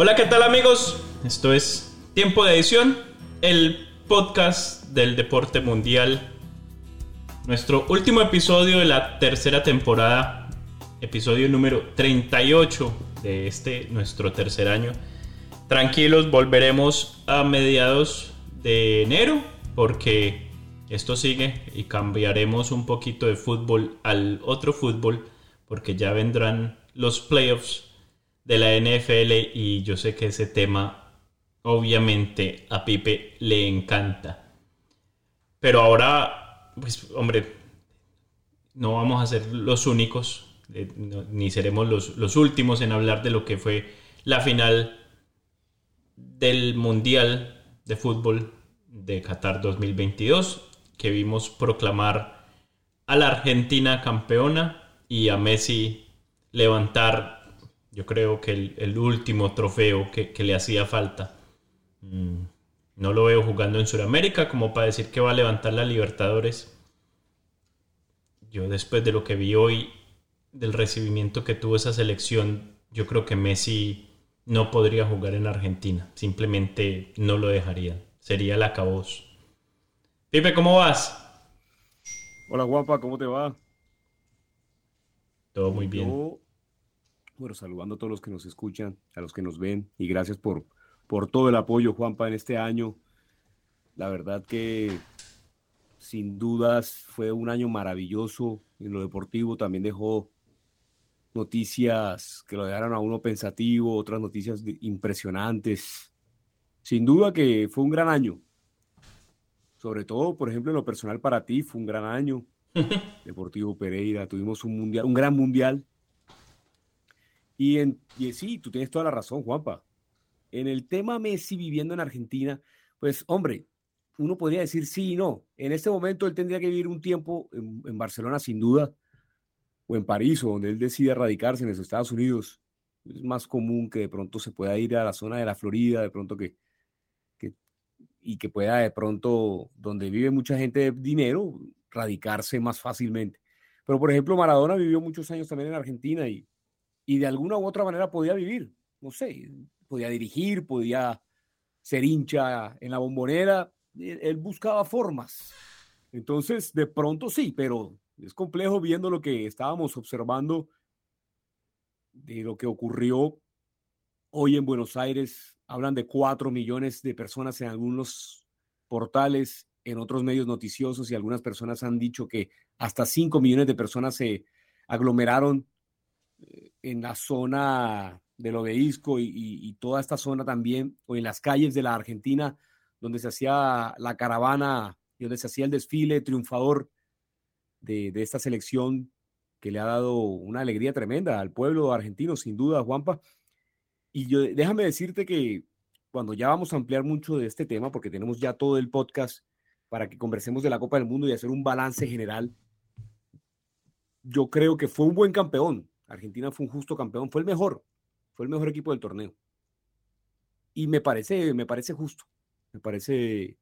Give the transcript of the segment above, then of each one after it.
Hola, ¿qué tal amigos? Esto es Tiempo de Edición, el podcast del deporte mundial. Nuestro último episodio de la tercera temporada, episodio número 38 de este, nuestro tercer año. Tranquilos, volveremos a mediados de enero porque esto sigue y cambiaremos un poquito de fútbol al otro fútbol porque ya vendrán los playoffs de la NFL y yo sé que ese tema obviamente a Pipe le encanta. Pero ahora, pues hombre, no vamos a ser los únicos, eh, ni seremos los, los últimos en hablar de lo que fue la final del Mundial de Fútbol de Qatar 2022, que vimos proclamar a la Argentina campeona y a Messi levantar yo creo que el, el último trofeo que, que, le hacía falta. Mm, no lo veo jugando en Sudamérica como para decir que va a levantar la Libertadores. Yo después de lo que vi hoy, del recibimiento que tuvo esa selección, yo creo que Messi no podría jugar en Argentina. Simplemente no lo dejaría. Sería el acabos. Pipe, ¿cómo vas? Hola guapa, ¿cómo te va? Todo muy bien. Yo bueno, saludando a todos los que nos escuchan, a los que nos ven y gracias por, por todo el apoyo, Juanpa, en este año. La verdad que sin dudas fue un año maravilloso en lo deportivo, también dejó noticias que lo dejaron a uno pensativo, otras noticias impresionantes. Sin duda que fue un gran año. Sobre todo, por ejemplo, en lo personal para ti, fue un gran año. Deportivo Pereira, tuvimos un mundial, un gran mundial y, en, y sí, tú tienes toda la razón, Juanpa. En el tema Messi viviendo en Argentina, pues hombre, uno podría decir sí y no. En este momento él tendría que vivir un tiempo en, Barcelona sin duda, o en París, o donde él decida radicarse en los Estados Unidos. Es más común que de pronto se pueda ir a la zona de la Florida, de pronto que, que y que pueda de pronto, donde vive mucha gente de dinero, radicarse más fácilmente. Pero por ejemplo, Maradona vivió muchos años también en Argentina y, y de alguna u otra manera podía vivir, no sé, podía dirigir, podía ser hincha en la bombonera, él buscaba formas. Entonces, de pronto sí, pero es complejo viendo lo que estábamos observando de lo que ocurrió hoy en Buenos Aires. Hablan de cuatro millones de personas en algunos portales, en otros medios noticiosos y algunas personas han dicho que hasta cinco millones de personas se aglomeraron en la zona del obelisco y, y, y, toda esta zona también, o en las calles de la Argentina, donde se hacía la caravana y donde se hacía el desfile triunfador de, de esta selección que le ha dado una alegría tremenda al pueblo argentino, sin duda, Juanpa. Y yo, déjame decirte que cuando ya vamos a ampliar mucho de este tema, porque tenemos ya todo el podcast para que conversemos de la Copa del Mundo y hacer un balance general, yo creo que fue un buen campeón, Argentina fue un justo campeón, fue el mejor, fue el mejor equipo del torneo. Y me parece, me parece justo, me parece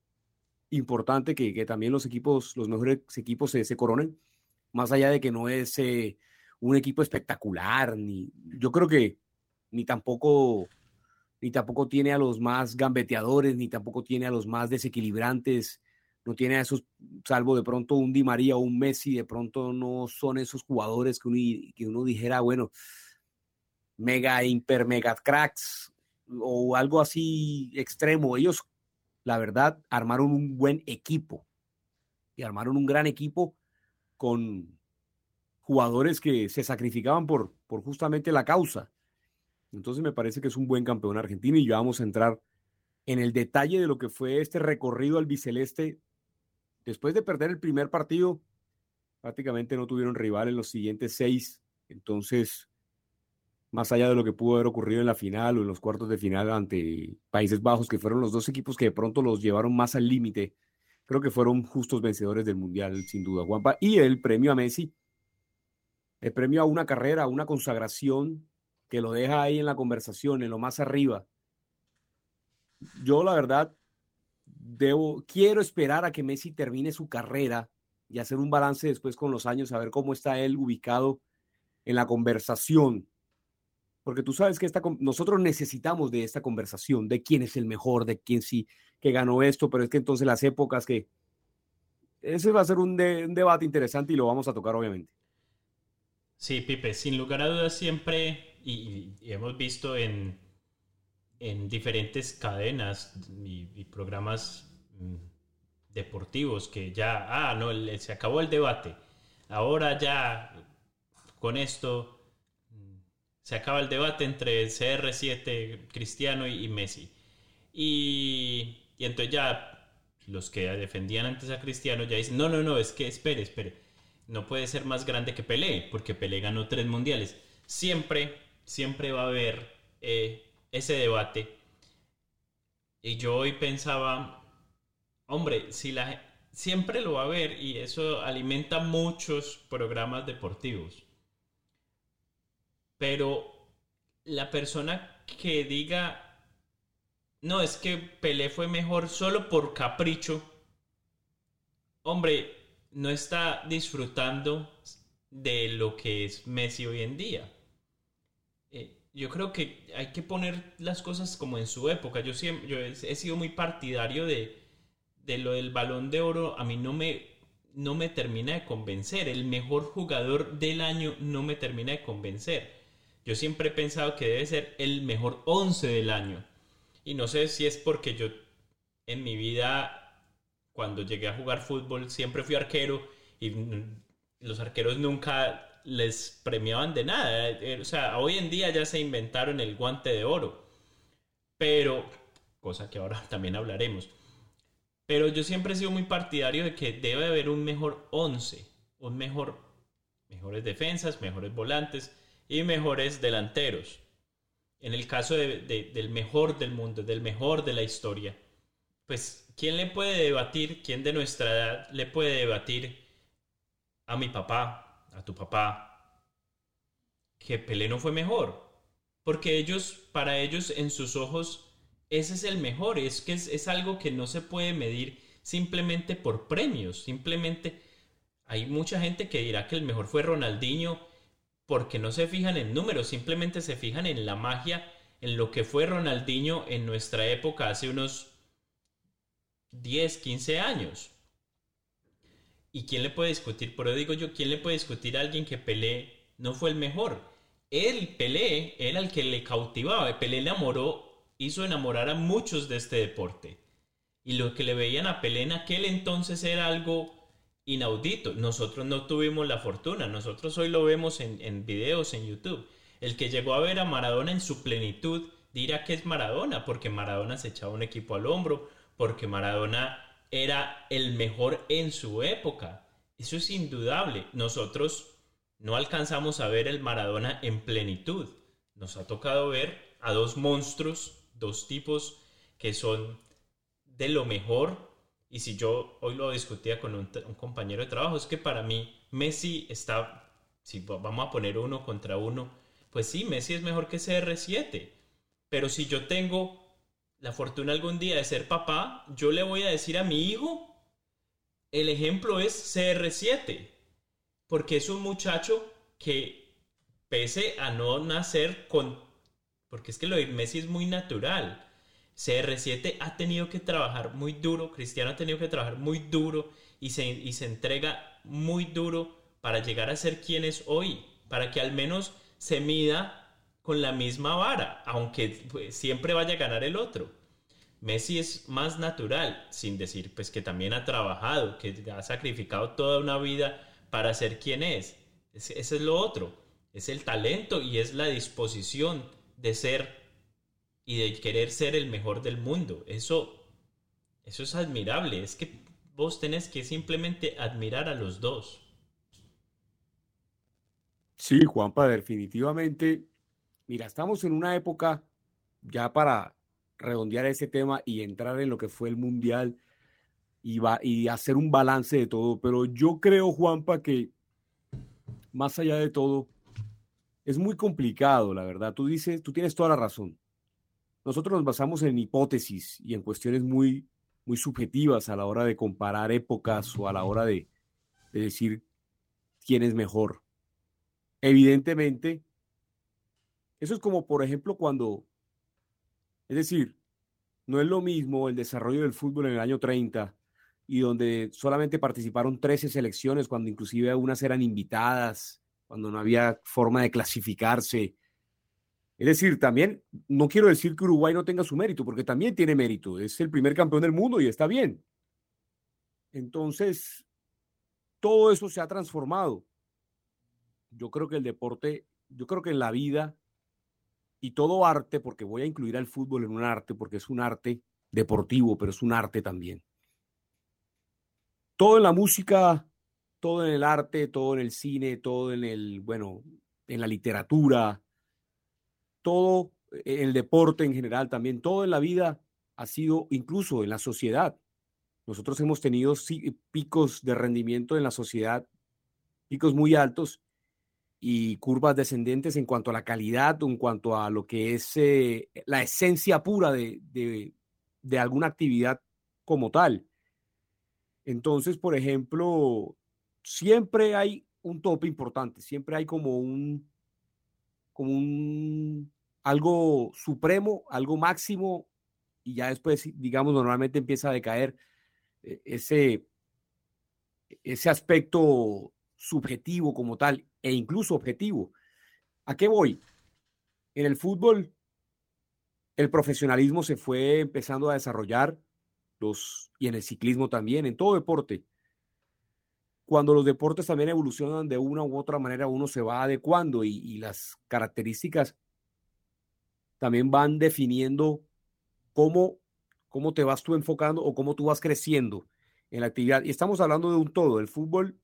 importante que, que también los equipos, los mejores equipos se, se coronen, más allá de que no es eh, un equipo espectacular, ni yo creo que ni tampoco ni tampoco tiene a los más gambeteadores, ni tampoco tiene a los más desequilibrantes, no tiene a esos, salvo de pronto un Di María o un Messi, de pronto no son esos jugadores que uno, que uno dijera, bueno, mega, hiper, mega cracks o algo así extremo. Ellos, la verdad, armaron un buen equipo y armaron un gran equipo con jugadores que se sacrificaban por, por justamente la causa. Entonces me parece que es un buen campeón argentino y ya vamos a entrar en el detalle de lo que fue este recorrido al biceleste. Después de perder el primer partido, prácticamente no tuvieron rival en los siguientes seis. Entonces, más allá de lo que pudo haber ocurrido en la final o en los cuartos de final ante Países Bajos, que fueron los dos equipos que de pronto los llevaron más al límite, creo que fueron justos vencedores del Mundial, sin duda, Juanpa. Y el premio a Messi, el premio a una carrera, a una consagración que lo deja ahí en la conversación, en lo más arriba. Yo, la verdad, debo, quiero esperar a que Messi termine su carrera y hacer un balance después con los años, a ver cómo está él ubicado en la conversación. Porque tú sabes que esta, nosotros necesitamos de esta conversación, de quién es el mejor, de quién sí que ganó esto, pero es que entonces las épocas que... Ese va a ser un, debate interesante y lo vamos a tocar obviamente. Sí, Pipe, sin lugar a dudas siempre y, hemos visto en, en diferentes cadenas y, programas mm, deportivos que ya, ah, no, se acabó el debate. Ahora ya con esto mm, se acaba el debate entre CR7, Cristiano y, Messi. Y, y, entonces ya los que defendían antes a Cristiano ya dicen, no, no, no, es que espere, espere, no puede ser más grande que Pelé, porque Pelé ganó tres mundiales. Siempre siempre va a haber eh, ese debate. Y yo hoy pensaba, hombre, si la siempre lo va a haber y eso alimenta muchos programas deportivos. Pero la persona que diga, no, es que Pelé fue mejor solo por capricho, hombre, no está disfrutando de lo que es Messi hoy en día yo creo que hay que poner las cosas como en su época. Yo, siempre, yo he, sido muy partidario de, de, lo del balón de oro. A mí no me, no me termina de convencer. El mejor jugador del año no me termina de convencer. Yo siempre he pensado que debe ser el mejor 11 del año. Y no sé si es porque yo en mi vida, cuando llegué a jugar fútbol, siempre fui arquero y los arqueros nunca les premiaban de nada. Eh, o sea, hoy en día ya se inventaron el guante de oro. Pero, cosa que ahora también hablaremos. Pero yo siempre he sido muy partidario de que debe haber un mejor 11, un mejor, mejores defensas, mejores volantes y mejores delanteros. En el caso del mejor del mundo, del mejor de la historia, pues, ¿quién le puede debatir, quién de nuestra edad le puede debatir a mi papá, a tu papá que Pelé no fue mejor. Porque ellos, para ellos, en sus ojos, ese es el mejor. Es que es, algo que no se puede medir simplemente por premios. Simplemente hay mucha gente que dirá que el mejor fue Ronaldinho porque no se fijan en números, simplemente se fijan en la magia, en lo que fue Ronaldinho en nuestra época hace unos 10, 15 años. ¿Y quién le puede discutir? Por eso digo yo, ¿quién le puede discutir a alguien que Pelé no fue el mejor? Él, Pelé, era el que le cautivaba. Pelé enamoró, hizo enamorar a muchos de este deporte. Y lo que le veían a Pelé en aquel entonces era algo inaudito. Nosotros no tuvimos la fortuna. Nosotros hoy lo vemos en videos en YouTube. El que llegó a ver a Maradona en su plenitud dirá que es Maradona, porque Maradona se echaba un equipo al hombro, porque Maradona era el mejor en su época. Eso es indudable. Nosotros no alcanzamos a ver el Maradona en plenitud. Nos ha tocado ver a dos monstruos, dos tipos que son de lo mejor. Y si yo hoy lo discutía con un, compañero de trabajo, es que para mí Messi está, si vamos a poner uno contra uno, pues sí, Messi es mejor que CR7. Pero si yo tengo la fortuna algún día de ser papá, yo le voy a decir a mi hijo, el ejemplo es CR7, porque es un muchacho que pese a no nacer con, porque es que lo de Messi es muy natural. CR7 ha tenido que trabajar muy duro, Cristiano ha tenido que trabajar muy duro y se, y se entrega muy duro para llegar a ser quien es hoy, para que al menos se mida con la misma vara, aunque pues, siempre vaya a ganar el otro. Messi es más natural, sin decir pues que también ha trabajado, que ha sacrificado toda una vida para ser quien es. Ese es lo otro, es el talento y es la disposición de ser y de querer ser el mejor del mundo. Eso, eso es admirable. Es que vos tenés que simplemente admirar a los dos. Sí, Juanpa, definitivamente. Mira, estamos en una época ya para redondear ese tema y entrar en lo que fue el Mundial y, va, y hacer un balance de todo. Pero yo creo, Juanpa, que más allá de todo, es muy complicado, la verdad. Tú dices, tú tienes toda la razón. Nosotros nos basamos en hipótesis y en cuestiones muy, muy subjetivas a la hora de comparar épocas o a la hora de, de decir quién es mejor. Evidentemente, eso es como, por ejemplo, cuando, es decir, no es lo mismo el desarrollo del fútbol en el año 30 y donde solamente participaron 13 selecciones, cuando inclusive algunas eran invitadas, cuando no había forma de clasificarse, es decir, también no quiero decir que Uruguay no tenga su mérito, porque también tiene mérito. Es el primer campeón del mundo y está bien. Entonces, todo eso se ha transformado. Yo creo que el deporte, yo creo que en la vida y todo arte, porque voy a incluir al fútbol en un arte, porque es un arte deportivo, pero es un arte también. Todo en la música, todo en el arte, todo en el cine, todo en el, bueno, en la literatura, todo eh, el deporte en general, también todo en la vida ha sido, incluso en la sociedad. Nosotros hemos tenido picos de rendimiento en la sociedad, picos muy altos y curvas descendentes en cuanto a la calidad, en cuanto a lo que es eh, la esencia pura de, de, de alguna actividad como tal. Entonces, por ejemplo, siempre hay un tope importante, siempre hay como un, como un algo supremo, algo máximo, y ya después, digamos, normalmente empieza a decaer eh, ese, ese aspecto subjetivo como tal, e incluso objetivo. ¿A qué voy? En el fútbol, el profesionalismo se fue empezando a desarrollar, los, y en el ciclismo también, en todo deporte. Cuando los deportes también evolucionan de una u otra manera, uno se va adecuando y, las características también van definiendo cómo, cómo te vas tú enfocando o cómo tú vas creciendo en la actividad. Y estamos hablando de un todo. El fútbol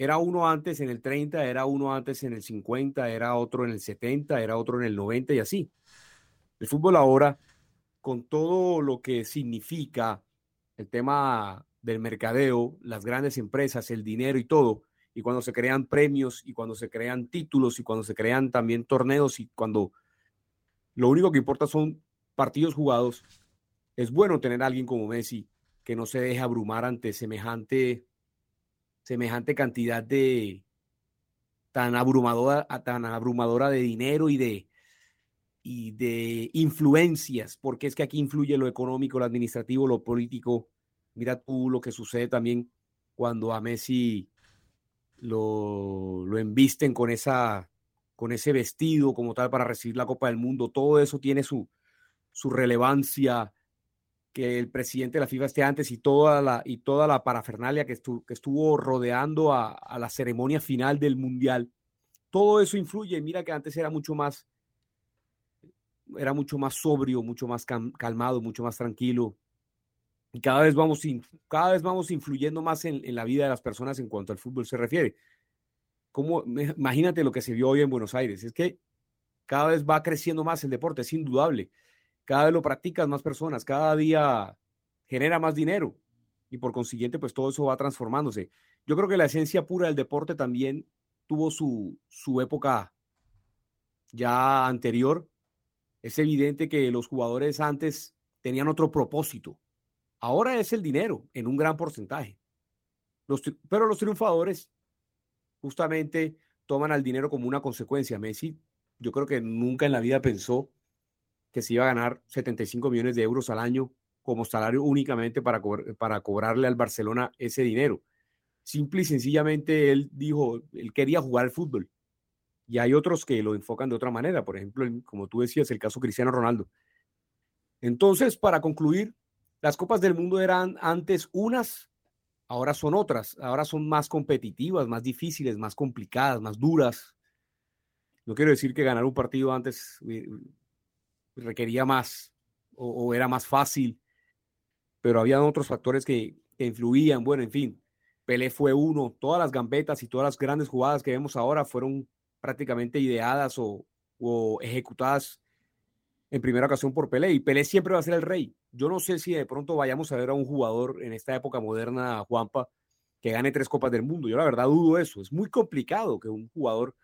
era uno antes en el 30, era uno antes en el 50, era otro en el 70, era otro en el 90 y así. El fútbol ahora, con todo lo que significa el tema del mercadeo, las grandes empresas, el dinero y todo, y cuando se crean premios y cuando se crean títulos y cuando se crean también torneos y cuando lo único que importa son partidos jugados. Es bueno tener alguien como Messi que no se deje abrumar ante semejante, semejante cantidad de tan abrumadora, tan abrumadora de dinero y de, y de influencias, porque es que aquí influye lo económico, lo administrativo, lo político. Mira tú lo que sucede también cuando a Messi lo, lo embisten con esa con ese vestido como tal para recibir la Copa del Mundo, todo eso tiene su, su relevancia, que el presidente de la FIFA esté antes y toda la, y toda la parafernalia que, estuvo, que estuvo rodeando a, la ceremonia final del Mundial, todo eso influye. Mira que antes era mucho más, era mucho más sobrio, mucho más calmado, mucho más tranquilo. Y cada vez vamos, cada vez vamos influyendo más en, la vida de las personas en cuanto al fútbol se refiere imagínate lo que se vio hoy en Buenos Aires, es que cada vez va creciendo más el deporte, es indudable. Cada vez lo practican más personas, cada día genera más dinero y por consiguiente, pues todo eso va transformándose. Yo creo que la esencia pura del deporte también tuvo su, su época ya anterior. Es evidente que los jugadores antes tenían otro propósito. Ahora es el dinero en un gran porcentaje. Pero los triunfadores justamente toman al dinero como una consecuencia. Messi, yo creo que nunca en la vida pensó que se iba a ganar 75 millones de euros al año como salario únicamente para, para cobrarle al Barcelona ese dinero. Simple y sencillamente él dijo, él quería jugar al fútbol. Y hay otros que lo enfocan de otra manera, por ejemplo, como tú decías, el caso Cristiano Ronaldo. Entonces, para concluir, las Copas del Mundo eran antes unas, ahora son otras, ahora son más competitivas, más difíciles, más complicadas, más duras. No quiero decir que ganar un partido antes eh, requería más o, era más fácil, pero había otros factores que, influían. Bueno, en fin, Pelé fue uno. Todas las gambetas y todas las grandes jugadas que vemos ahora fueron prácticamente ideadas o, o ejecutadas en primera ocasión por Pelé. Y Pelé siempre va a ser el rey. Yo no sé si de pronto vayamos a ver a un jugador en esta época moderna, Juanpa, que gane tres Copas del Mundo. Yo la verdad dudo eso. Es muy complicado que un jugador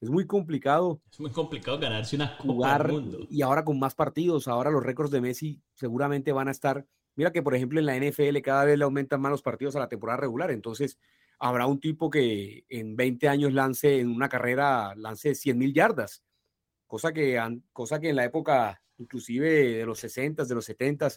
es muy complicado. Es muy complicado ganarse una Copa del Mundo. Y ahora con más partidos, ahora los récords de Messi seguramente van a estar. Mira que, por ejemplo, en la NFL cada vez le aumentan más los partidos a la temporada regular. Entonces, habrá un tipo que en 20 años lance en una carrera, lance 100 mil yardas. Cosa que, cosa que en la época, inclusive de los 60, de los 70,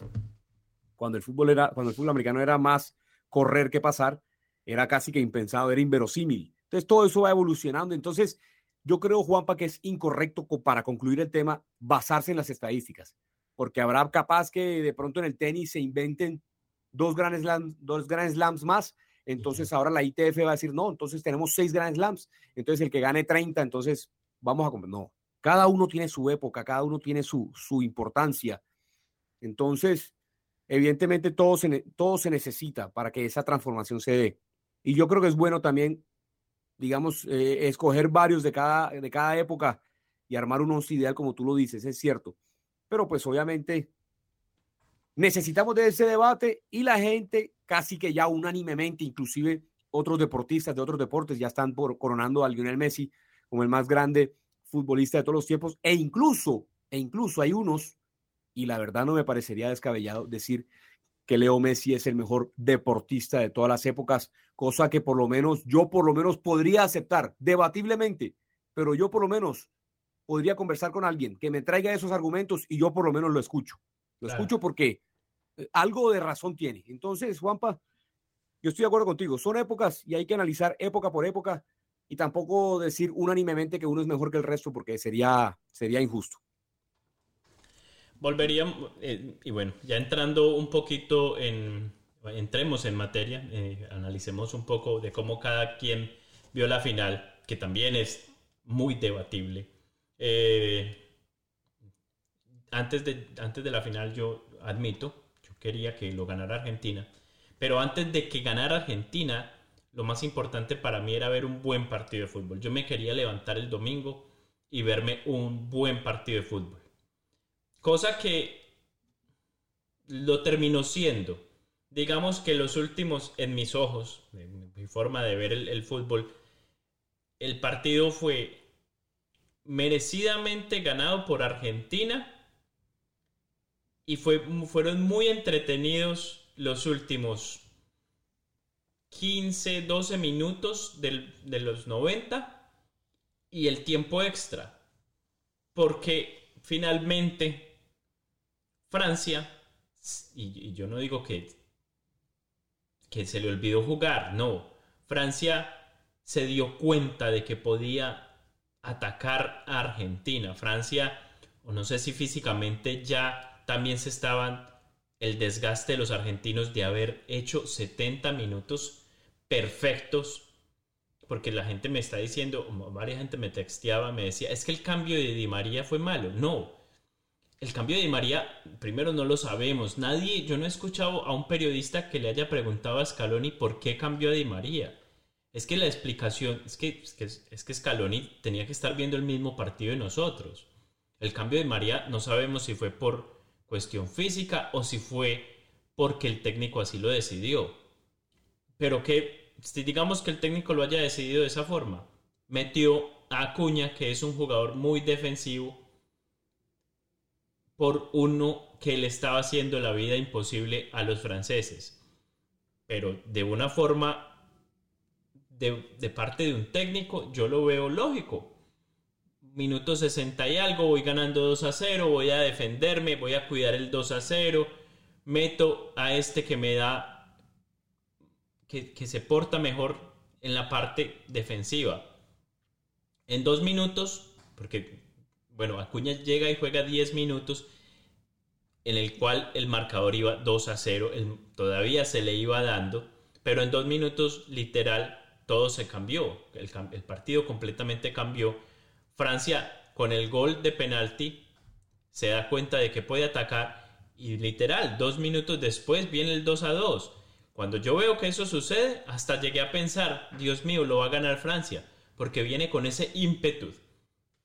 cuando el fútbol era, cuando el fútbol americano era más correr que pasar, era casi que impensado, era inverosímil. Entonces, todo eso va evolucionando. Entonces, yo creo, Juanpa, que es incorrecto para concluir el tema basarse en las estadísticas, porque habrá capaz que de pronto en el tenis se inventen dos grandes slams, dos grandes slams más. Entonces ahora la ITF va a decir, no, entonces tenemos seis grandes slams. Entonces el que gane 30, entonces vamos a comer. No, cada uno tiene su época, cada uno tiene su, su importancia. Entonces, evidentemente todo se, todo se necesita para que esa transformación se dé. Y yo creo que es bueno también digamos, eh, escoger varios de cada, de cada época y armar un once ideal, como tú lo dices, es cierto. Pero pues obviamente necesitamos de ese debate y la gente casi que ya unánimemente, inclusive otros deportistas de otros deportes ya están por, coronando a Lionel Messi como el más grande futbolista de todos los tiempos e incluso, e incluso hay unos, y la verdad no me parecería descabellado decir que Leo Messi es el mejor deportista de todas las épocas, cosa que por lo menos yo por lo menos podría aceptar debatiblemente, pero yo por lo menos podría conversar con alguien que me traiga esos argumentos y yo por lo menos lo escucho. Lo escucho porque eh, algo de razón tiene. Entonces, Juanpa, yo estoy de acuerdo contigo. Son épocas y hay que analizar época por época y tampoco decir unánimemente que uno es mejor que el resto porque sería, sería injusto volveríamos, eh, y bueno, ya entrando un poquito en, entremos en materia, eh, analicemos un poco de cómo cada quien vio la final, que también es muy debatible. Eh, antes, de, antes de la final yo admito, yo quería que lo ganara Argentina, pero antes de que ganara Argentina, lo más importante para mí era ver un buen partido de fútbol. Yo me quería levantar el domingo y verme un buen partido de fútbol. Cosa que lo terminó siendo. Digamos que los últimos, en mis ojos, en mi forma de ver el, fútbol, el partido fue merecidamente ganado por Argentina y fue, fueron muy entretenidos los últimos 15, 12 minutos de los 90 y el tiempo extra. Porque finalmente Francia, y, yo no digo que, que se le olvidó jugar, no, Francia se dio cuenta de que podía atacar a Argentina. Francia, o no sé si físicamente ya también se estaban el desgaste de los argentinos de haber hecho 70 minutos perfectos, porque la gente me está diciendo, varias gente me texteaba, me decía, es que el cambio de Di María fue malo. No, el cambio de Di María, primero no lo sabemos. Nadie, yo no he escuchado a un periodista que le haya preguntado a Scaloni por qué cambió a Di María. Es que la explicación, es que, es Scaloni tenía que estar viendo el mismo partido de nosotros. El cambio de María no sabemos si fue por cuestión física o si fue porque el técnico así lo decidió. Pero que, digamos que el técnico lo haya decidido de esa forma, metió a Acuña, que es un jugador muy defensivo, por uno que le estaba haciendo la vida imposible a los franceses. Pero de una forma, de, parte de un técnico, yo lo veo lógico. minuto 60 y algo, voy ganando 2 a 0, voy a defenderme, voy a cuidar el 2 a 0, meto a este que me da, que, que se porta mejor en la parte defensiva. En dos minutos, porque, bueno, Acuña llega y juega 10 minutos, en el cual el marcador iba 2 a 0, todavía se le iba dando, pero en dos minutos literal todo se cambió, el, el partido completamente cambió. Francia con el gol de penalti se da cuenta de que puede atacar y literal, dos minutos después viene el 2 a 2. Cuando yo veo que eso sucede, hasta llegué a pensar, Dios mío, lo va a ganar Francia, porque viene con ese ímpetu.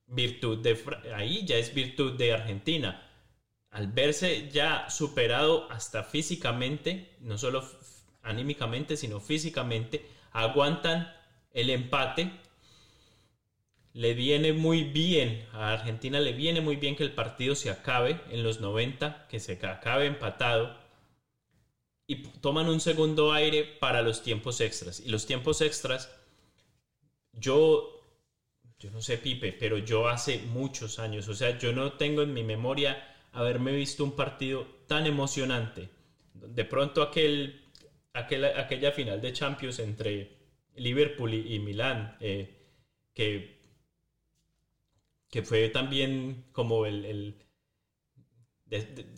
Virtud de ahí ya es virtud de Argentina al verse ya superado hasta físicamente, no solo anímicamente, sino físicamente, aguantan el empate. Le viene muy bien, a Argentina le viene muy bien que el partido se acabe en los 90, que se acabe empatado. Y toman un segundo aire para los tiempos extras. Y los tiempos extras, yo, yo no sé Pipe, pero yo hace muchos años, o sea, yo no tengo en mi memoria haberme visto un partido tan emocionante. De pronto aquel, aquella final de Champions entre Liverpool y, Milán, eh, que, que fue también como el,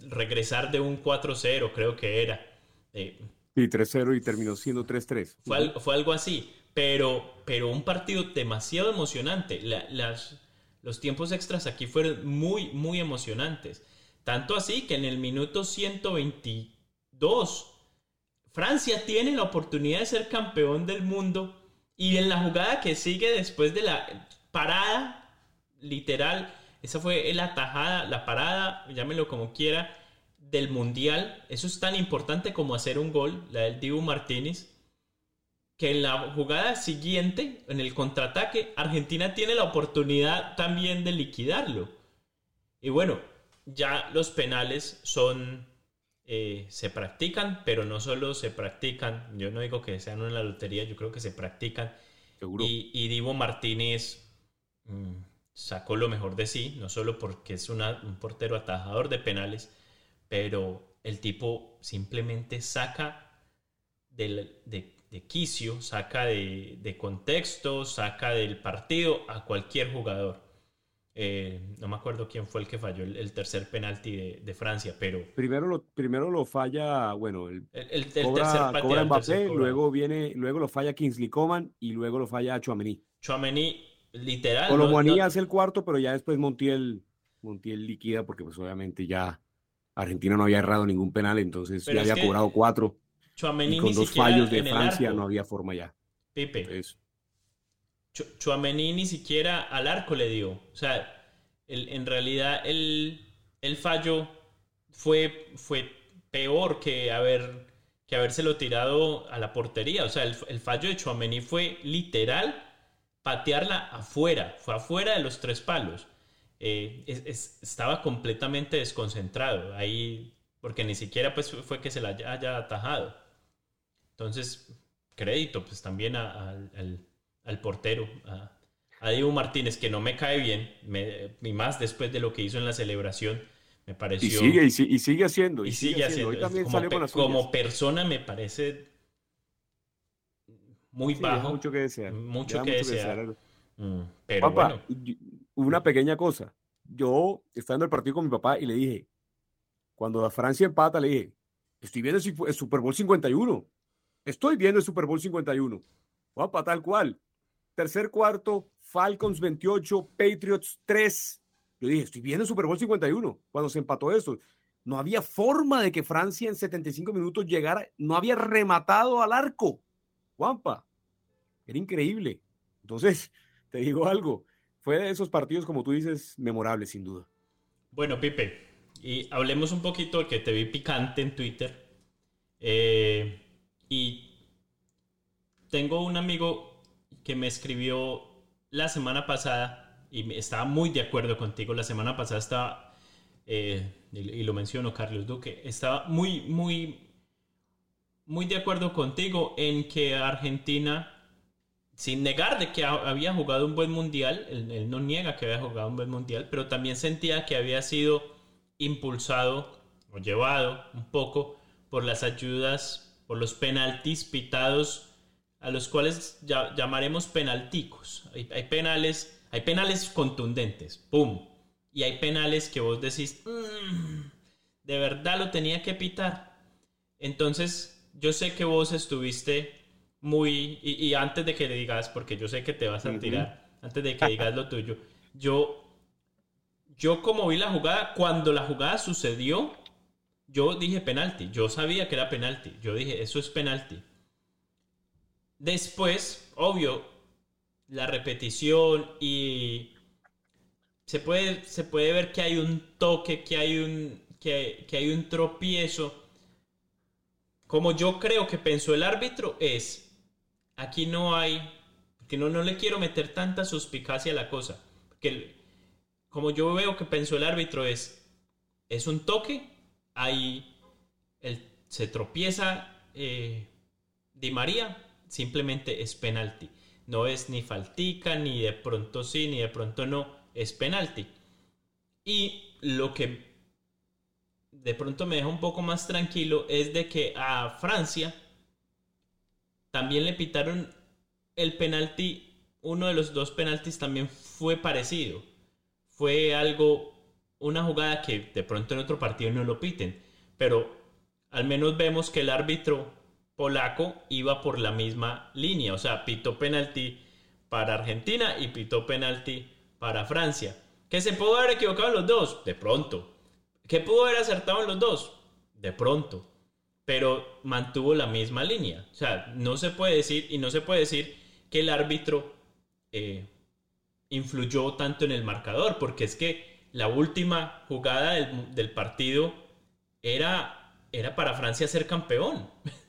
regresar de un 4-0, creo que era. Eh, sí, 3-0 y terminó siendo 3-3. Fue, fue, algo así, pero, pero un partido demasiado emocionante. las, los tiempos extras aquí fueron muy, muy emocionantes. Tanto así que en el minuto 122 Francia tiene la oportunidad de ser campeón del mundo y en la jugada que sigue después de la parada, literal, esa fue la tajada, la parada, llámelo como quiera, del mundial. Eso es tan importante como hacer un gol, la del Dibu Martínez, que en la jugada siguiente, en el contraataque, Argentina tiene la oportunidad también de liquidarlo. Y bueno, ya los penales son, eh, se practican, pero no solo se practican, yo no digo que sean una lotería, yo creo que se practican. Y, y Divo Martínez mm, sacó lo mejor de sí, no solo porque es un portero atajador de penales, pero el tipo simplemente saca de, de, quicio, saca de, de contexto, saca del partido a cualquier jugador. Eh, no me acuerdo quién fue el que falló el, tercer penalti de, Francia, pero... Primero lo, primero lo falla, bueno, el, el, cobra, cobra Mbappé, luego viene, luego lo falla Kingsley Coman y luego lo falla Chouameni. Chouameni, literal... Colomboani hace el cuarto, pero ya después Montiel, Montiel liquida porque pues obviamente ya Argentina no había errado ningún penal, entonces ya había cobrado cuatro. Chouameni y con dos fallos de Francia no había forma ya. Chuamení ni siquiera al arco le dio. O sea, en realidad el, fallo fue, fue peor que, haber, que habérselo tirado a la portería. O sea, el, fallo de Chuamení fue literal patearla afuera, fue afuera de los tres palos. Eh, estaba completamente desconcentrado ahí, porque ni siquiera pues, fue que se la haya, atajado. Entonces, crédito pues también al al portero, a, Diego Martínez, que no me cae bien, me, y más después de lo que hizo en la celebración, me pareció... Y sigue, y, sigue haciendo. Y, sigue, haciendo. como, persona me parece muy bajo. Mucho que desear. Mucho que desear. Mm, pero papá, una pequeña cosa. Yo, estando en el partido con mi papá, y le dije, cuando la Francia empata, le dije, estoy viendo el Super Bowl 51. Estoy viendo el Super Bowl 51. Papá, tal cual. Tercer cuarto, Falcons 28, Patriots 3. Yo dije, estoy viendo Super Bowl 51 cuando se empató eso. No había forma de que Francia en 75 minutos llegara, no había rematado al arco. Juanpa, era increíble. Entonces, te digo algo, fue de esos partidos, como tú dices, memorables, sin duda. Bueno, Pipe, y hablemos un poquito que te vi picante en Twitter. Eh, y tengo un amigo que me escribió la semana pasada y estaba muy de acuerdo contigo. La semana pasada estaba, eh, y, lo menciono Carlos Duque, estaba muy, muy, muy de acuerdo contigo en que Argentina sin negar de que había jugado un buen mundial, él, no niega que había jugado un buen mundial, pero también sentía que había sido impulsado o llevado un poco por las ayudas, por los penaltis pitados, a los cuales llamaremos penalticos. Hay, penales, hay penales contundentes, ¡pum! Y hay penales que vos decís, mm, de verdad lo tenía que pitar. Entonces, yo sé que vos estuviste muy, y, antes de que le digas, porque yo sé que te vas a tirar, antes de que digas lo tuyo, yo, yo como vi la jugada, cuando la jugada sucedió, yo dije penalti, yo sabía que era penalti, yo dije, eso es penalti. Después, obvio, la repetición y se puede, se puede ver que hay un toque, que hay un, que, que hay un tropiezo. Como yo creo que pensó el árbitro es, aquí no hay, que no, no le quiero meter tanta suspicacia a la cosa, porque como yo veo que pensó el árbitro es, es un toque, ahí se tropieza eh, Di María, simplemente es penalti. No es ni faltica, ni de pronto sí, ni de pronto no, es penalti. Y lo que de pronto me deja un poco más tranquilo es de que a Francia también le pitaron el penalti, uno de los dos penaltis también fue parecido. Fue algo, una jugada que de pronto en otro partido no lo piten, pero al menos vemos que el árbitro polaco iba por la misma línea, o sea, pitó penalti para Argentina y pitó penalti para Francia. ¿Que se pudo haber equivocado en los dos? De pronto. ¿Que pudo haber acertado en los dos? De pronto pero mantuvo la misma línea. O sea, no se puede decir, y no se puede decir que el árbitro eh, influyó tanto en el marcador, porque es que la última jugada del, partido era, era para Francia ser campeón.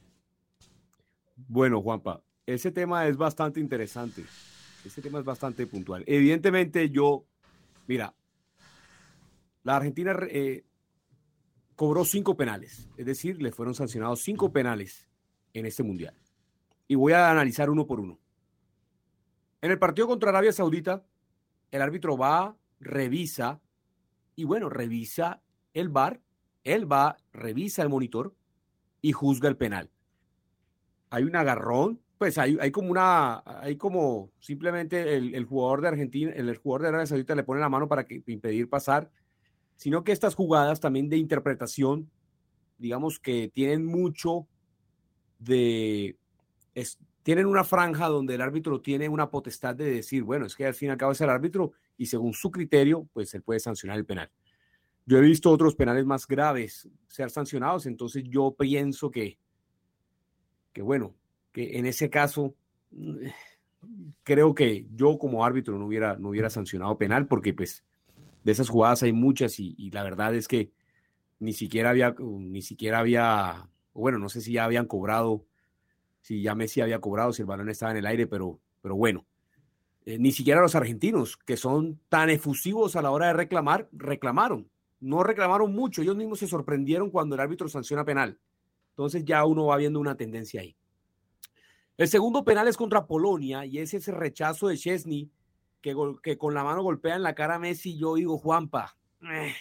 Bueno, Juanpa, ese tema es bastante interesante. Ese tema es bastante puntual. Evidentemente, yo, mira, la Argentina eh, cobró cinco penales, es decir, le fueron sancionados cinco penales en este mundial. Y voy a analizar uno por uno. En el partido contra Arabia Saudita, el árbitro va, revisa, y bueno, revisa el VAR, él va, revisa el monitor y juzga el penal. Hay un agarrón, pues hay, como una, hay como simplemente el, jugador de Argentina, el, jugador de Arabia Saudita le pone la mano para que, impedir pasar sino que estas jugadas también de interpretación, digamos que tienen mucho de... tienen una franja donde el árbitro tiene una potestad de decir, bueno, es que al fin y al cabo es el árbitro y según su criterio, pues él puede sancionar el penal. Yo he visto otros penales más graves ser sancionados, entonces yo pienso que, que bueno, que en ese caso creo que yo como árbitro no hubiera, no hubiera sancionado penal porque pues de esas jugadas hay muchas y, la verdad es que ni siquiera había, ni siquiera había, bueno, no sé si ya habían cobrado, si ya Messi había cobrado, si el balón estaba en el aire, pero, pero bueno, eh, ni siquiera los argentinos, que son tan efusivos a la hora de reclamar, reclamaron. No reclamaron mucho, ellos mismos se sorprendieron cuando el árbitro sanciona penal. Entonces ya uno va viendo una tendencia ahí. El segundo penal es contra Polonia y es ese rechazo de Chesney que, con la mano golpea en la cara a Messi, yo digo, Juanpa, eh,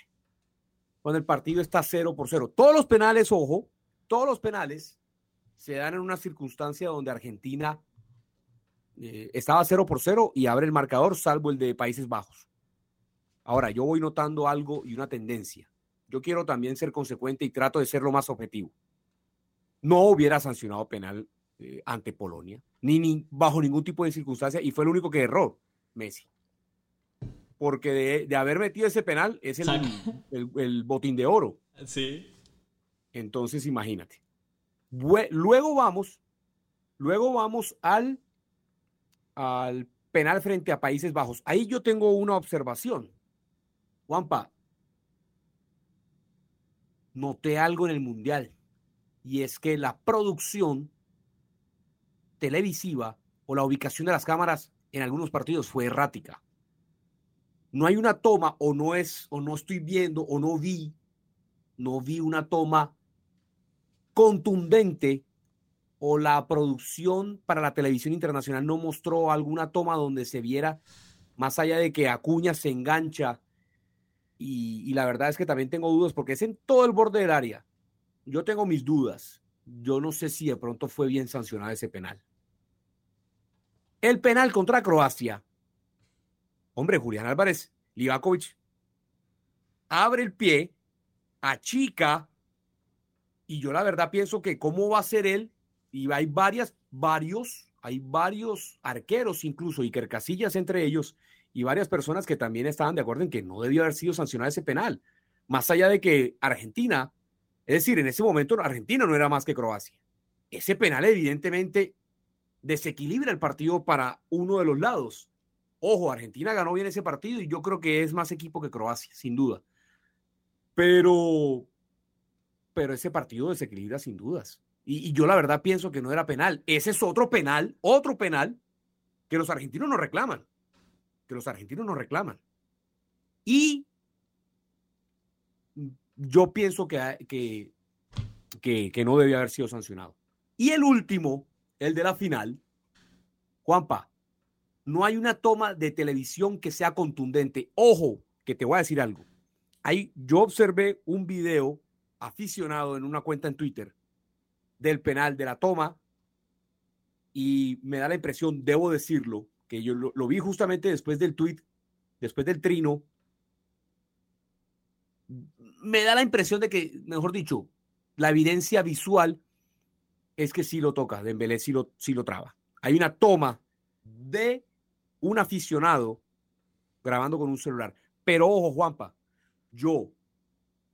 cuando el partido está cero por cero. Todos los penales, ojo, todos los penales se dan en una circunstancia donde Argentina eh, estaba cero por cero y abre el marcador, salvo el de Países Bajos. Ahora, yo voy notando algo y una tendencia. Yo quiero también ser consecuente y trato de ser lo más objetivo. No hubiera sancionado penal eh, ante Polonia, ni, ni, bajo ningún tipo de circunstancia, y fue el único que erró. Messi. Porque de, haber metido ese penal es el, botín de oro. Sí. Entonces, imagínate. Luego vamos, luego vamos al, al penal frente a Países Bajos. Ahí yo tengo una observación. Juanpa, noté algo en el Mundial y es que la producción televisiva o la ubicación de las cámaras en algunos partidos fue errática. No hay una toma o no es o no estoy viendo o no vi no vi una toma contundente o la producción para la televisión internacional no mostró alguna toma donde se viera, más allá de que Acuña se engancha, y, la verdad es que también tengo dudas porque es en todo el borde del área. Yo tengo mis dudas. Yo no sé si de pronto fue bien sancionado ese penal. El penal contra Croacia. Hombre, Julián Álvarez, Livakovic, abre el pie, achica, y yo la verdad pienso que cómo va a ser él y hay varias, varios, hay varios arqueros incluso, Iker Casillas entre ellos, y varias personas que también estaban de acuerdo en que no debió haber sido sancionado ese penal. Más allá de que Argentina, es decir, en ese momento Argentina no era más que Croacia. Ese penal evidentemente desequilibra el partido para uno de los lados. Ojo, Argentina ganó bien ese partido y yo creo que es más equipo que Croacia, sin duda. Pero, pero ese partido desequilibra sin dudas. Y, yo la verdad pienso que no era penal. Ese es otro penal, otro penal que los argentinos no reclaman. Que los argentinos no reclaman. Y yo pienso que, que, que, no debía haber sido sancionado. Y el último, el de la final, Juanpa, no hay una toma de televisión que sea contundente. Ojo, que te voy a decir algo. Ahí yo observé un video aficionado en una cuenta en Twitter del penal, de la toma, y me da la impresión, debo decirlo, que yo lo, vi justamente después del tweet, después del trino, me da la impresión de que, mejor dicho, la evidencia visual es que sí lo toca, Dembélé sí lo, sí lo traba. Hay una toma de un aficionado grabando con un celular. Pero ojo, Juanpa, yo,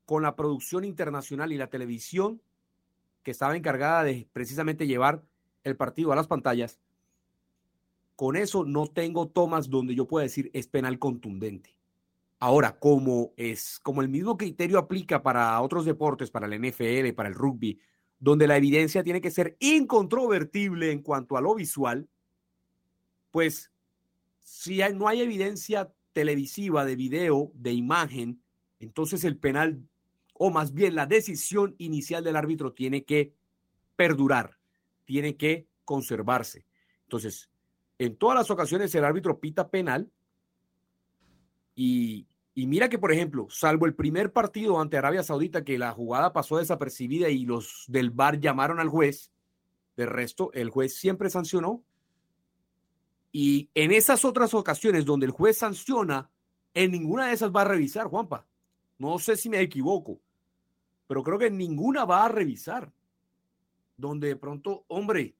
con la producción internacional y la televisión, que estaba encargada de precisamente llevar el partido a las pantallas, con eso no tengo tomas donde yo pueda decir es penal contundente. Ahora, como es como el mismo criterio aplica para otros deportes, para el NFL, para el rugby, donde la evidencia tiene que ser incontrovertible en cuanto a lo visual, pues si no hay evidencia televisiva, de video, de imagen, entonces el penal o más bien la decisión inicial del árbitro tiene que perdurar, tiene que conservarse. Entonces, en todas las ocasiones el árbitro pita penal y, mira que, por ejemplo, salvo el primer partido ante Arabia Saudita que la jugada pasó desapercibida y los del VAR llamaron al juez, de resto, el juez siempre sancionó. Y en esas otras ocasiones donde el juez sanciona, en ninguna de esas va a revisar, Juanpa. No sé si me equivoco, pero creo que ninguna va a revisar. Donde de pronto, hombre,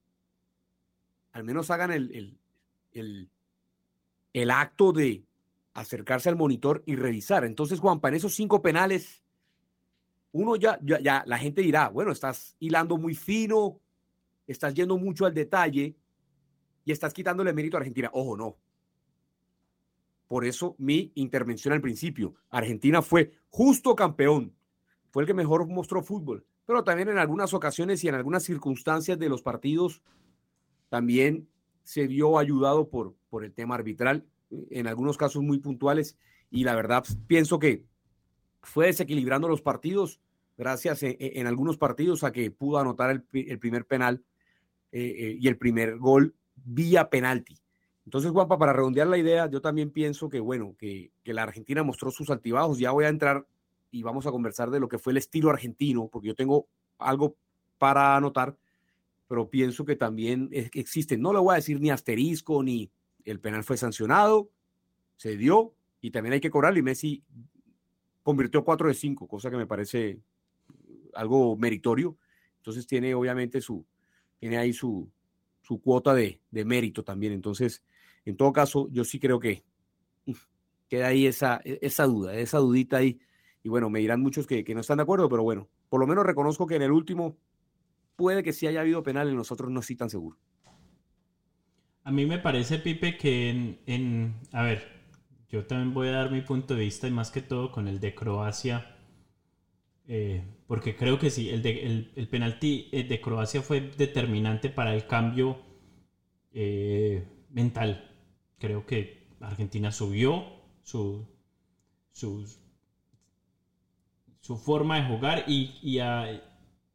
al menos hagan el, el, el, acto de acercarse al monitor y revisar. Entonces, Juanpa, en esos cinco penales, uno ya, ya, ya, la gente dirá, bueno, estás hilando muy fino, estás yendo mucho al detalle y estás quitándole mérito a Argentina. Ojo, no. Por eso mi intervención al principio. Argentina fue justo campeón, fue el que mejor mostró fútbol, pero también en algunas ocasiones y en algunas circunstancias de los partidos también se vio ayudado por, por el tema arbitral, en algunos casos muy puntuales, y la verdad pienso que fue desequilibrando los partidos, gracias en, algunos partidos a que pudo anotar el, el primer penal eh, eh, y el primer gol vía penalti. Entonces, Juanpa, para redondear la idea, yo también pienso que, bueno, que, que, la Argentina mostró sus altibajos. Ya voy a entrar y vamos a conversar de lo que fue el estilo argentino, porque yo tengo algo para anotar, pero pienso que también existe, no le voy a decir ni asterisco, ni el penal fue sancionado, se dio y también hay que cobrarlo y Messi convirtió 4 de 5, cosa que me parece algo meritorio. Entonces tiene obviamente su, tiene ahí su, su cuota de, de mérito también. Entonces, en todo caso, yo sí creo que queda ahí esa, esa duda, esa dudita ahí. Y bueno, me dirán muchos que, que, no están de acuerdo, pero bueno, por lo menos reconozco que en el último puede que sí haya habido penal, en nosotros no estoy tan seguro. A mí me parece, Pipe, que en, en, a ver, yo también voy a dar mi punto de vista y más que todo con el de Croacia, eh, porque creo que sí, el, de, el, el penalti eh, de Croacia fue determinante para el cambio eh, mental. Creo que Argentina subió su, su, su forma de jugar y, y, a,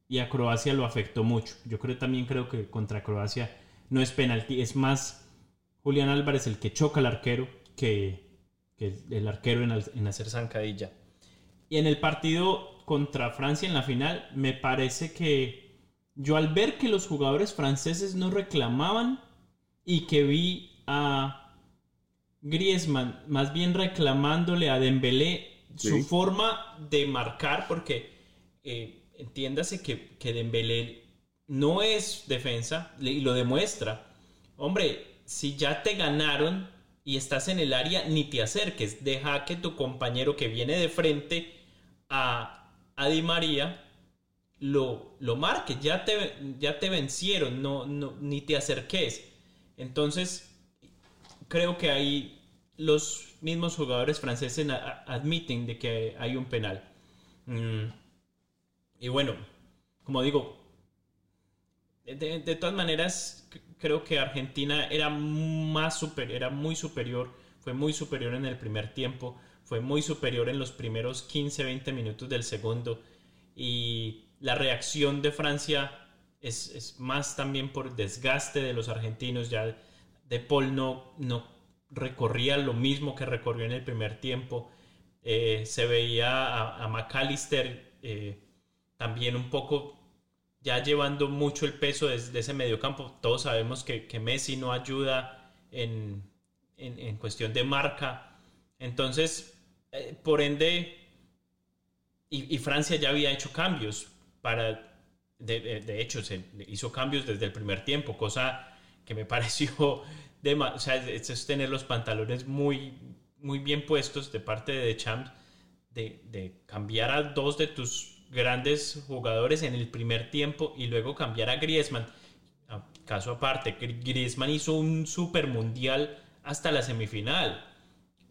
y a Croacia lo afectó mucho. Yo creo también creo que contra Croacia no es penalti, es más Julián Álvarez el que choca al arquero que, el arquero en, hacer zancadilla. Y en el partido contra Francia en la final, me parece que yo al ver que los jugadores franceses no reclamaban y que vi a Griezmann más bien reclamándole a Dembélé su forma de marcar, porque eh, entiéndase que, que Dembélé no es defensa y lo demuestra. Hombre, si ya te ganaron y estás en el área, ni te acerques. Deja que tu compañero que viene de frente a, a Di María lo, lo marque. Ya te, ya te vencieron, no, no, ni te acerques. Entonces, creo que ahí los mismos jugadores franceses admiten de que hay un penal. Mm. Y bueno, como digo, de, todas maneras, creo que Argentina era más super, era muy superior, fue muy superior en el primer tiempo, fue muy superior en los primeros 15, 20 minutos del segundo. Y la reacción de Francia es, más también por desgaste de los argentinos. Ya De Paul no, no recorría lo mismo que recorrió en el primer tiempo. Eh, se veía a, McAllister eh, también un poco ya llevando mucho el peso desde ese mediocampo. Todos sabemos que, Messi no ayuda en, cuestión de marca. Entonces, eh, por ende, y, Francia ya había hecho cambios para... De, hecho, se hizo cambios desde el primer tiempo, cosa que me pareció de, o sea, es tener los pantalones muy, muy bien puestos de parte de Champs de, de cambiar a dos de tus grandes jugadores en el primer tiempo y luego cambiar a Griezmann. Caso aparte, Griezmann hizo un super mundial hasta la semifinal.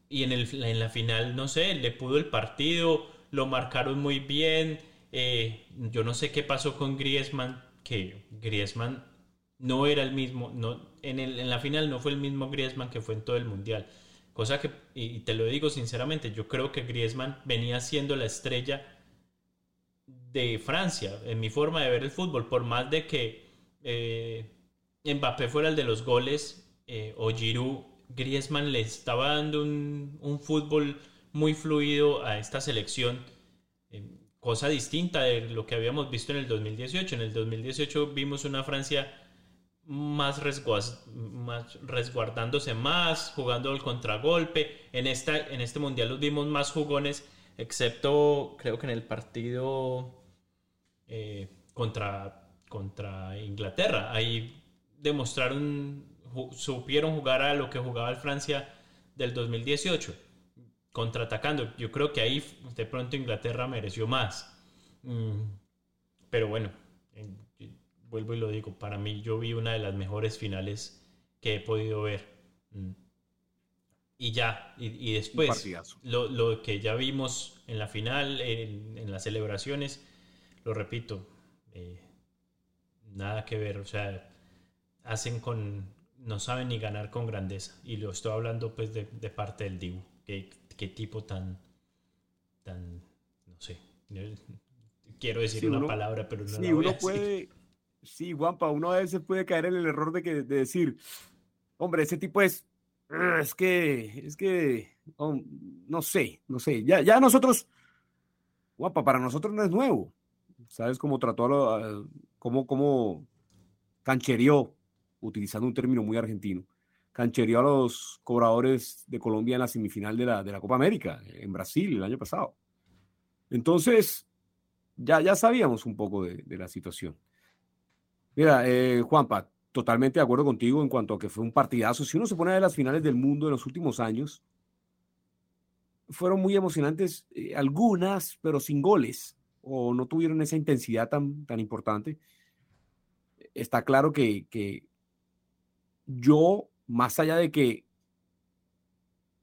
Y en, el, en la final, no sé, le pudo el partido, lo marcaron muy bien. Eh, yo no sé qué pasó con Griezmann, que Griezmann no era el mismo, no, en, el, en la final no fue el mismo Griezmann que fue en todo el mundial. Cosa que, y te lo digo sinceramente, yo creo que Griezmann venía siendo la estrella de Francia, en mi forma de ver el fútbol, por más de que eh, Mbappé fuera el de los goles eh, o Giroud, Griezmann le estaba dando un, fútbol muy fluido a esta selección, eh, cosa distinta de lo que habíamos visto en el 2018. En el 2018 vimos una Francia más, más resguardándose más, jugando el contragolpe. En, esta, en este mundial los vimos más jugones, excepto creo que en el partido eh, contra, contra Inglaterra. Ahí demostraron, supieron jugar a lo que jugaba el Francia del 2018, contraatacando. Yo creo que ahí de pronto Inglaterra mereció más. Mm, pero bueno, vuelvo y lo digo, para mí yo vi una de las mejores finales que he podido ver. Mm. Y ya, y, después lo, que ya vimos en la final, en las celebraciones, lo repito, eh, nada que ver, o sea, hacen con, no saben ni ganar con grandeza. Y lo estoy hablando pues de, parte del Dibu, qué, tipo tan, tan, no sé, quiero decir una palabra, pero no la voy uno puede, sí, Juanpa, uno a veces puede caer en el error de, que, de decir, hombre, ese tipo es, es que, es que, oh, no sé, no sé, ya, ya nosotros, Juanpa, para nosotros no es nuevo. ¿Sabes cómo trató a, cómo, cómo canchereó, utilizando un término muy argentino, canchereó a los cobradores de Colombia en la semifinal de la, de la Copa América, en Brasil, el año pasado? Entonces, ya, ya sabíamos un poco de, la situación. Mira, eh, Juanpa, totalmente de acuerdo contigo en cuanto a que fue un partidazo. Si uno se pone a ver las finales del mundo de los últimos años, fueron muy emocionantes, eh, algunas, pero sin goles o no tuvieron esa intensidad tan, tan importante. Está claro que, que yo, más allá de que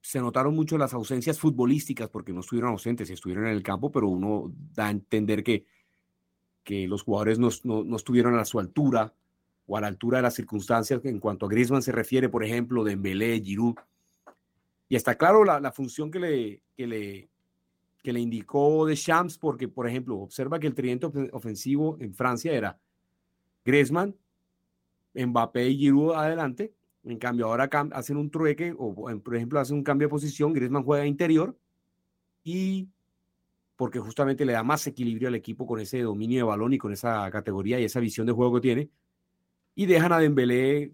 se notaron mucho las ausencias futbolísticas, porque no estuvieron ausentes, estuvieron en el campo, pero uno da a entender que, que los jugadores no, no, estuvieron a su altura o a la altura de las circunstancias en cuanto a Griezmann se refiere, por ejemplo, de Dembélé, Giroud. Y está claro la, la función que le, que le que le indicó de Champs, porque, por ejemplo, observa que el tridente ofensivo en Francia era Griezmann, Mbappé y Giroud adelante. En cambio, ahora hacen un trueque, o por ejemplo, hacen un cambio de posición. Griezmann juega interior y porque justamente le da más equilibrio al equipo con ese dominio de balón y con esa categoría y esa visión de juego que tiene. Y dejan a Dembélé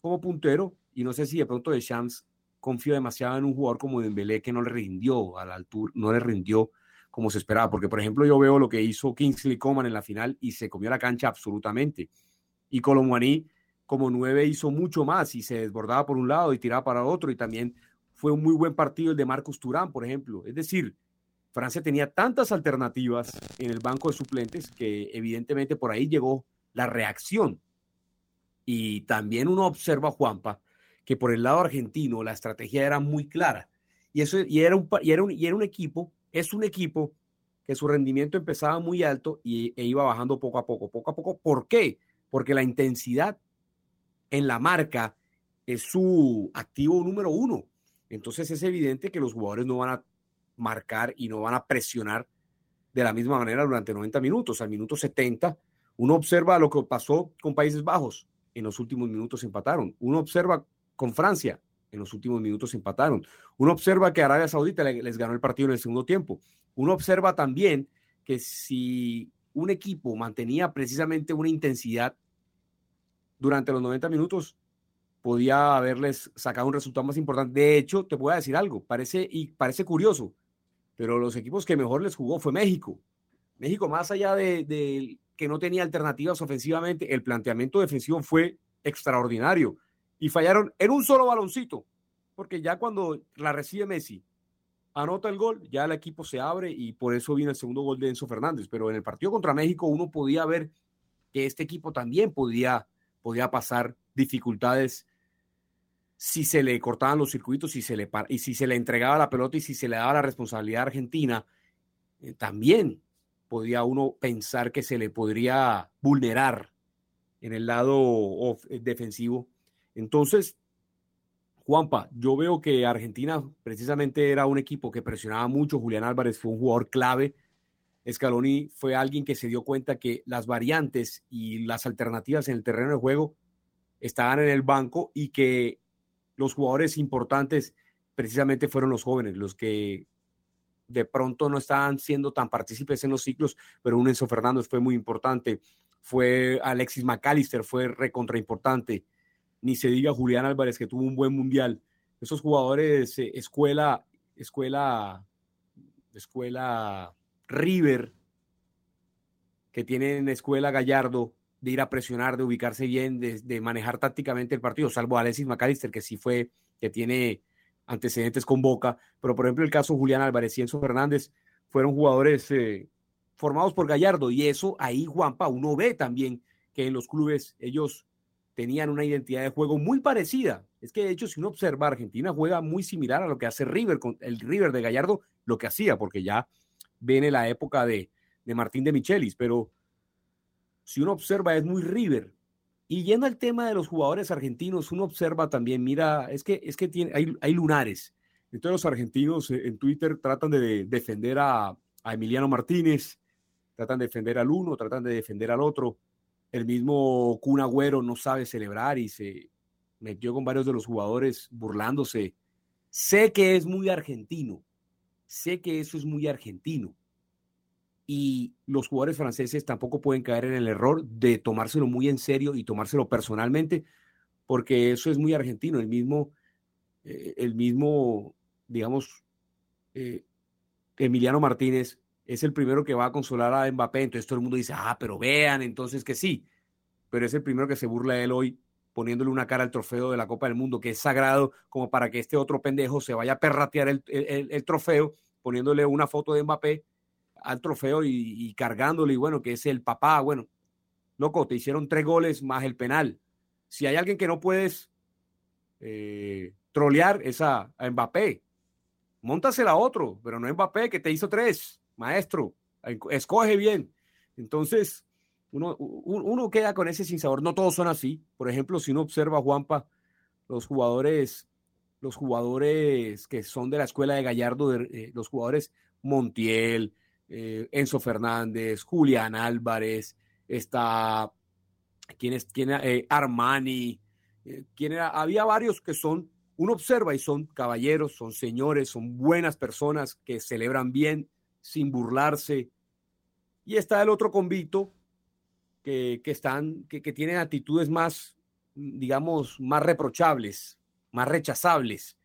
como puntero. Y no sé si de pronto de Champs confío demasiado en un jugador como Dembélé que no le rindió a la altura, no le rindió como se esperaba, porque por ejemplo yo veo lo que hizo Kingsley Coman en la final y se comió la cancha absolutamente. Y Colomboani como nueve hizo mucho más y se desbordaba por un lado y tiraba para otro y también fue un muy buen partido el de Marcos Turán, por ejemplo. Es decir, Francia tenía tantas alternativas en el banco de suplentes que evidentemente por ahí llegó la reacción. Y también uno observa, Juanpa, que por el lado argentino la estrategia era muy clara. Y, eso, y, era, un, y, era, un, y era un equipo, es un equipo que su rendimiento empezaba muy alto y, e iba bajando poco a poco, poco a poco. ¿Por qué? Porque la intensidad en la marca es su activo número uno. Entonces es evidente que los jugadores no van a marcar y no van a presionar de la misma manera durante 90 minutos. Al minuto 70, uno observa lo que pasó con Países Bajos. En los últimos minutos empataron. Uno observa con Francia. En los últimos minutos empataron. Uno observa que Arabia Saudita les ganó el partido en el segundo tiempo. Uno observa también que si un equipo mantenía precisamente una intensidad durante los 90 minutos, podía haberles sacado un resultado más importante. De hecho, te voy a decir algo, parece, y parece curioso, pero los equipos que mejor les jugó fue México. México, más allá de, de que no tenía alternativas ofensivamente, el planteamiento defensivo fue extraordinario y fallaron en un solo baloncito, porque ya cuando la recibe Messi, anota el gol, ya el equipo se abre y por eso vino el segundo gol de Enzo Fernández. Pero en el partido contra México uno podía ver que este equipo también podía, podía pasar dificultades si se le cortaban los circuitos si se le, y si se le entregaba la pelota y si se le daba la responsabilidad a Argentina, eh, también podía uno pensar que se le podría vulnerar en el lado defensivo entonces, Juanpa, yo veo que Argentina precisamente era un equipo que presionaba mucho. Julián Álvarez fue un jugador clave. Scaloni fue alguien que se dio cuenta que las variantes y las alternativas en el terreno de juego estaban en el banco y que los jugadores importantes precisamente fueron los jóvenes, los que de pronto no estaban siendo tan partícipes en los ciclos, pero un Enzo Fernández fue muy importante, fue Alexis McAllister, fue recontra importante, ni se diga Julián Álvarez, que tuvo un buen mundial. Esos jugadores, eh, escuela, escuela, escuela River, que tienen escuela Gallardo, de ir a presionar, de ubicarse bien, de, manejar tácticamente el partido, salvo Alexis McAllister, que sí fue, que tiene antecedentes con Boca, pero por ejemplo el caso Julián Álvarez y Enzo Fernández fueron jugadores eh, formados por Gallardo y eso ahí Juanpa uno ve también que en los clubes ellos tenían una identidad de juego muy parecida. Es que de hecho, si uno observa, Argentina juega muy similar a lo que hace River, con el River de Gallardo, lo que hacía, porque ya viene la época de, de Martín de Michelis, pero si uno observa, es muy River. Y yendo al tema de los jugadores argentinos, uno observa también, mira, es que, es que tiene, hay, hay lunares. Entonces los argentinos eh, en Twitter tratan de defender a, a Emiliano Martínez, tratan de defender al uno, tratan de defender al otro. El mismo Kun Agüero no sabe celebrar y se metió con varios de los jugadores burlándose. Sé que es muy argentino, sé que eso es muy argentino. Y los jugadores franceses tampoco pueden caer en el error de tomárselo muy en serio y tomárselo personalmente, porque eso es muy argentino. El mismo, eh, el mismo digamos, eh, Emiliano Martínez es el primero que va a consolar a Mbappé, entonces todo el mundo dice, ah, pero vean, entonces que sí, pero es el primero que se burla de él hoy poniéndole una cara al trofeo de la Copa del Mundo, que es sagrado, como para que este otro pendejo se vaya a perratear el, trofeo, poniéndole una foto de Mbappé al trofeo y, cargándole, y bueno, que es el papá, bueno, loco, te hicieron tres goles más el penal. Si hay alguien que no puedes eh, trolear, es a, a Mbappé. Móntasela a otro, pero no Mbappé, que te hizo tres maestro, escoge bien. Entonces, uno, uno queda con ese sinsabor. No todos son así. Por ejemplo, si uno observa, Juanpa, los jugadores, los jugadores que son de la escuela de Gallardo, eh, los jugadores Montiel, eh, Enzo Fernández, Julián Álvarez, está quién es, quién eh, Armani, quién era, había varios que son, uno observa y son caballeros, son señores, son buenas personas que celebran bien, sin burlarse. Y está el otro convito que, que están, que, que tienen actitudes más, digamos, más reprochables, más rechazables.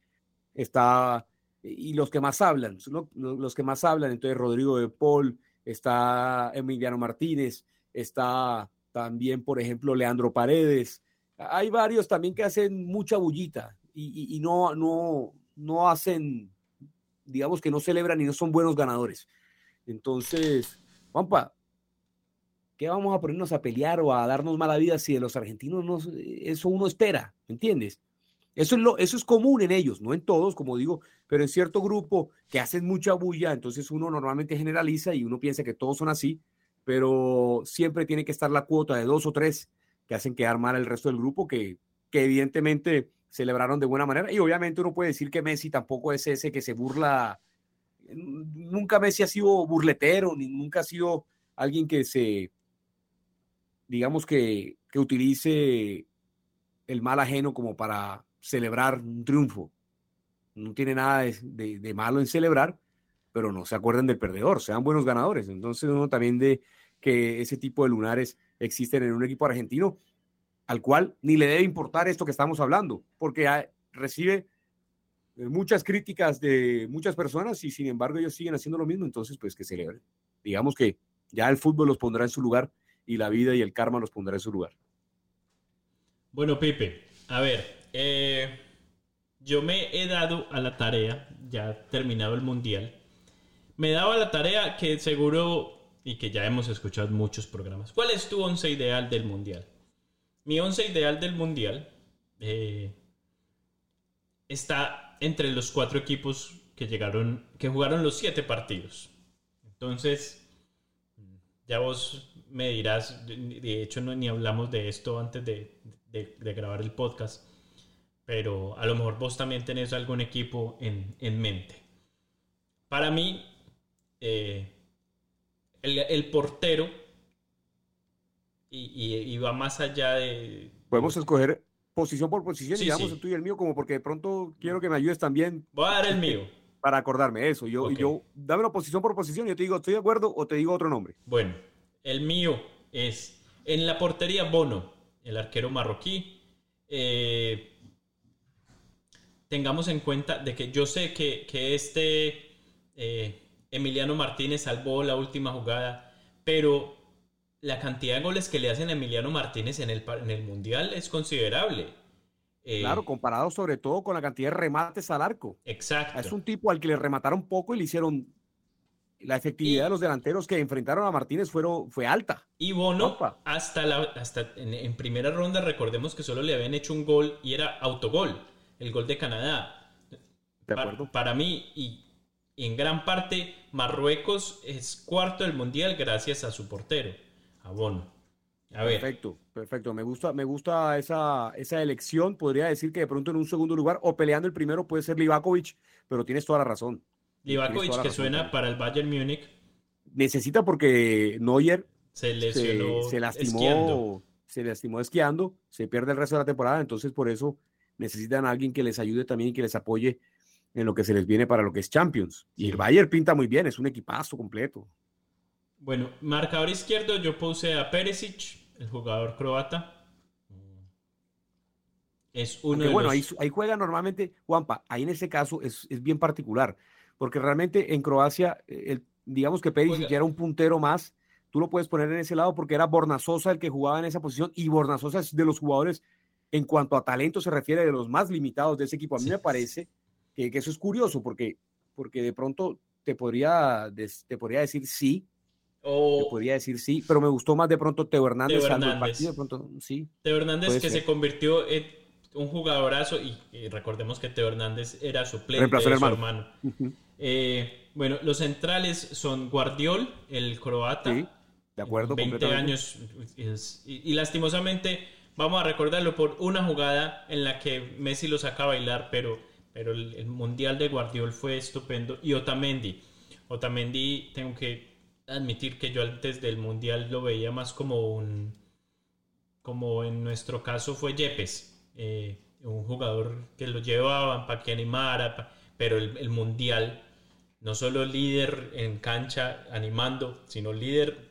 Está y los que más hablan, los que más hablan, entonces Rodrigo de Paul, está Emiliano Martínez, está también, por ejemplo, Leandro Paredes. Hay varios también que hacen mucha bullita y, no, no, no hacen, digamos que no celebran y no son buenos ganadores. Entonces, Juanpa, ¿qué vamos a ponernos a pelear o a darnos mala vida si de los argentinos no, eso uno espera? ¿Me entiendes? Eso es, lo, eso es común en ellos, no en todos, como digo, pero en cierto grupo que hacen mucha bulla, entonces uno normalmente generaliza y uno piensa que todos son así, pero siempre tiene que estar la cuota de dos o tres que hacen quedar mal el resto del grupo, que, que evidentemente celebraron de buena manera. Y obviamente uno puede decir que Messi tampoco es ese que se burla. Nunca Messi ha sido burletero, ni nunca ha sido alguien que se, digamos que, que utilice el mal ajeno como para celebrar un triunfo. No tiene nada de, malo en celebrar, pero no se acuerden del perdedor, sean buenos ganadores. Entonces uno también de que ese tipo de lunares existen en un equipo argentino al cual ni le debe importar esto que estamos hablando, porque recibe eh, muchas críticas de muchas personas y sin embargo ellos siguen haciendo lo mismo, entonces pues que celebren. Digamos que ya el fútbol los pondrá en su lugar y la vida y el karma los pondrá en su lugar. Bueno, Pipe, a ver, eh, yo me he dado a la tarea, ya terminado el mundial, me daba la tarea que seguro y que ya hemos escuchado muchos programas. ¿Cuál es tu once ideal del mundial? Mi once ideal del mundial eh, está entre los cuatro equipos que llegaron, que jugaron los siete partidos. Entonces, ya vos me dirás, de hecho no, ni hablamos de esto antes de grabar el podcast pero a lo mejor vos también tenés algún equipo en, mente. Para mí, eh, el, portero, y, va más allá de... Podemos escoger posición por posición, digamos el tuyo y el mío, como porque de pronto quiero que me ayudes también. Voy a dar el mío. Para acordarme eso. Yo, yo, dame la posición por posición, yo te digo, estoy de acuerdo o te digo otro nombre. Bueno, el mío es en la portería Bono, el arquero marroquí. Eh, tengamos en cuenta de que yo sé que, este eh, Emiliano Martínez salvó la última jugada, pero la cantidad de goles que le hacen a Emiliano Martínez en el, en el Mundial es considerable. Eh, claro, comparado sobre todo con la cantidad de remates al arco. Exacto. Es un tipo al que le remataron poco y le hicieron la efectividad de los delanteros que enfrentaron a Martínez fueron, fue alta. Y Bono, hasta, la, hasta en, en, primera ronda, recordemos que solo le habían hecho un gol y era autogol el gol de Canadá. Para, mí, y, en gran parte, Marruecos es cuarto del mundial gracias a su portero, a ver. Perfecto, perfecto. Me gusta, me gusta esa, esa elección. Podría decir que de pronto en un segundo lugar o peleando el primero puede ser Livakovic, pero tienes toda la razón. Livakovic que suena para el Bayern Múnich. Necesita porque Neuer se lesionó se, lastimó, se lastimó esquiando, se pierde el resto de la temporada, entonces por eso necesitan a alguien que les ayude también y que les apoye en lo que se les viene para lo que es Champions. Y el Bayern pinta muy bien, es un equipazo completo. Bueno, marcador izquierdo yo puse a Perisic, el jugador croata. Es uno de bueno, ahí, ahí, juega normalmente, Juanpa, ahí en ese caso es, es bien particular, porque realmente en Croacia, eh, el, digamos que Perisic era un puntero más, tú lo puedes poner en ese lado porque era Bornazosa el que jugaba en esa posición y Bornazosa es de los jugadores en cuanto a talento se refiere de los más limitados de ese equipo. A mí me parece que, eso es curioso porque, porque de pronto te podría, te podría decir sí, podría decir sí, pero me gustó más de pronto Teo Hernández, Teo Hernández. de pronto, sí. Teo Hernández que se convirtió en un jugadorazo y, recordemos que Teo Hernández era suplente de su hermano. Eh, bueno, los centrales son Guardiol, el croata. Sí, de acuerdo. 20 años y, y lastimosamente Vamos a recordarlo por una jugada en la que Messi lo saca a bailar, pero, pero el, Mundial de Guardiol fue estupendo. Y Otamendi. Otamendi, tengo que admitir que yo antes del Mundial lo veía más como un, como en nuestro caso fue Yepes, eh, un jugador que lo llevaban para que animara, pero el, Mundial, no solo líder en cancha animando, sino líder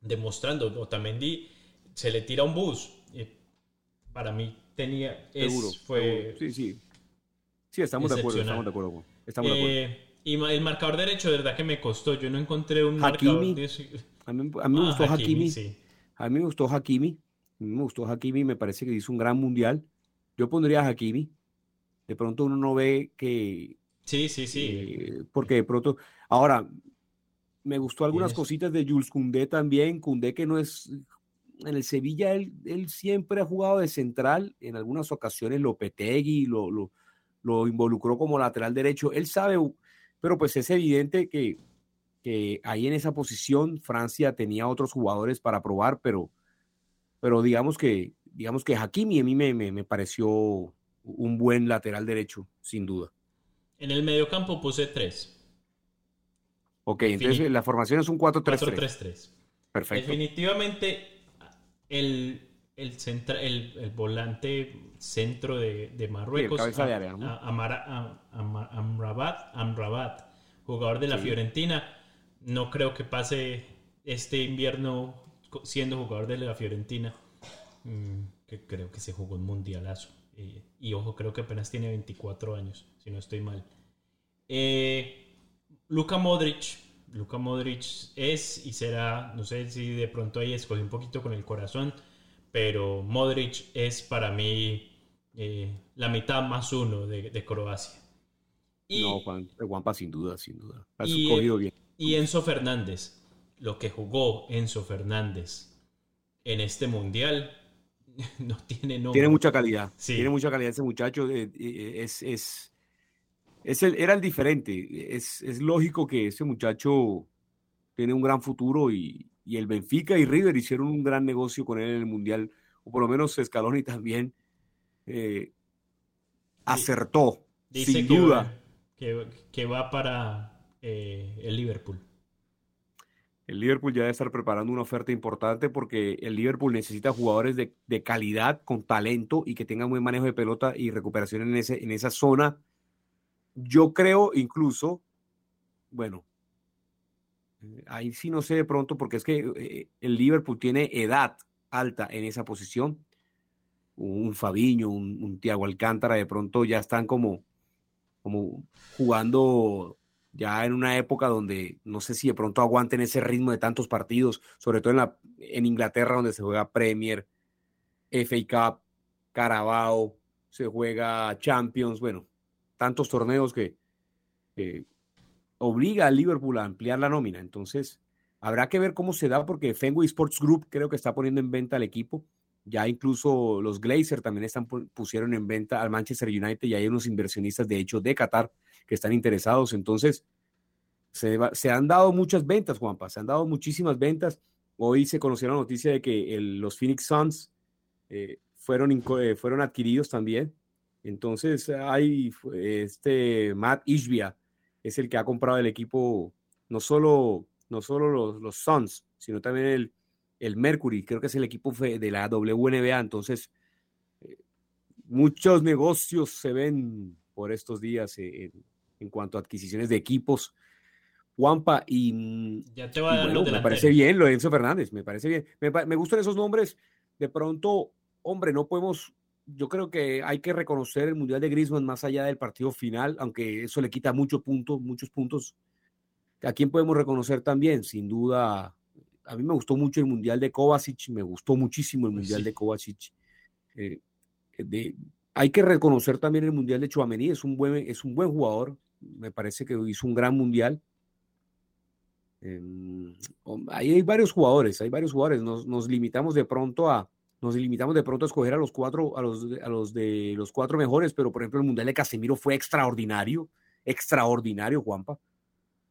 demostrando. Otamendi se le tira un bus. para mí tenía... Es, fue, Sí, sí. Sí, estamos de acuerdo, estamos de acuerdo. Estamos de acuerdo. Eh, y el marcador derecho, de verdad que me costó. Yo no encontré un marcador. A mí, a mí me gustó Hakimi. A mí me gustó Hakimi. A mí me gustó Hakimi. Me parece que hizo un gran mundial. Yo pondría a Hakimi. De pronto uno no ve que. Sí, sí, sí. Eh, porque de pronto. Ahora, me gustó algunas cositas de Jules Koundé también. Koundé que no es. En el Sevilla él, él siempre ha jugado de central. En algunas ocasiones Lopetegui lo, lo, lo involucró como lateral derecho. Él sabe pero pues es evidente que, que ahí en esa posición Francia tenía otros jugadores para probar, pero, pero digamos que digamos que Hakimi a mí me, me, pareció un buen lateral derecho, sin duda. En el mediocampo puse tres. Ok, entonces la formación es un 4-3-3. Perfecto. Definitivamente el, el, el, volante centro de, Marruecos, Amrabat, jugador de la Fiorentina, no creo que pase este invierno siendo jugador de la Fiorentina, mm, que creo que se jugó un mundialazo. Eh, y ojo, creo que apenas tiene 24 años, si no estoy mal. Eh, Luka Modric, Luka Modric es y será, no sé si de pronto ahí escogí un poquito con el corazón, pero Modric es para mí eh, la mitad más uno de, Croacia. Y, no, Juan, Juanpa sin duda, sin duda. y, bien. y Enzo Fernández, lo que jugó Enzo Fernández en este mundial, no tiene nombre. Tiene mucha calidad. Tiene mucha calidad ese muchacho. Eh, eh, es, es, es el, era el diferente. Es, es lógico que ese muchacho tiene un gran futuro y, y el Benfica y River hicieron un gran negocio con él en el Mundial, o por lo menos Scaloni también eh, acertó, Dice sin duda. que, va para eh, el Liverpool. El Liverpool ya debe estar preparando una oferta importante porque el Liverpool necesita jugadores de, de calidad, con talento y que tengan buen manejo de pelota y recuperación en, ese, en esa zona. Yo creo incluso, bueno, Ahí sí no sé de pronto, porque es que eh, el Liverpool tiene edad alta en esa posición. Un Fabiño, un, un Tiago Alcántara, de pronto ya están como, como jugando ya en una época donde no sé si de pronto aguanten ese ritmo de tantos partidos, sobre todo en, la, en Inglaterra donde se juega Premier, FA Cup, Carabao, se juega Champions, bueno, tantos torneos que, obliga al Liverpool a ampliar la nómina. Entonces, habrá que ver cómo se da porque Fenway Sports Group creo que está poniendo en venta al equipo. Ya incluso los Glazer también están, pusieron en venta al Manchester United y hay unos inversionistas, de hecho, de Qatar que están interesados. Entonces, se, han dado muchas ventas, Juanpa, se han dado muchísimas ventas. Hoy se conoció la noticia de que los Phoenix Suns eh, fueron, eh, fueron adquiridos también. Entonces, hay este Matt Ishbia, es el que ha comprado el equipo, no solo, no solo los, los Suns, sino también el, el Mercury, creo que es el equipo de la WNBA. Entonces, eh, muchos negocios se ven por estos días en, cuanto a adquisiciones de equipos. Juanpa, y, ya te va me parece bien lo de Enzo Fernández, me parece bien. Me, me gustan esos nombres. De pronto, hombre, no podemos yo creo que hay que reconocer el Mundial de Griezmann más allá del partido final, aunque eso le quita muchos puntos, muchos puntos. ¿A quién podemos reconocer también? Sin duda, a mí me gustó mucho el Mundial de Kovacic, me gustó muchísimo el Mundial de Kovacic. Eh, de, hay que reconocer también el Mundial de Chouameni, es un buen, es un buen jugador, me parece que hizo un gran Mundial. Em, ahí hay varios jugadores, hay varios jugadores, nos, nos limitamos de pronto a, nos limitamos de pronto a escoger a los cuatro, a los, a los de los cuatro mejores, pero por ejemplo el Mundial de Casemiro fue extraordinario, extraordinario, Juanpa.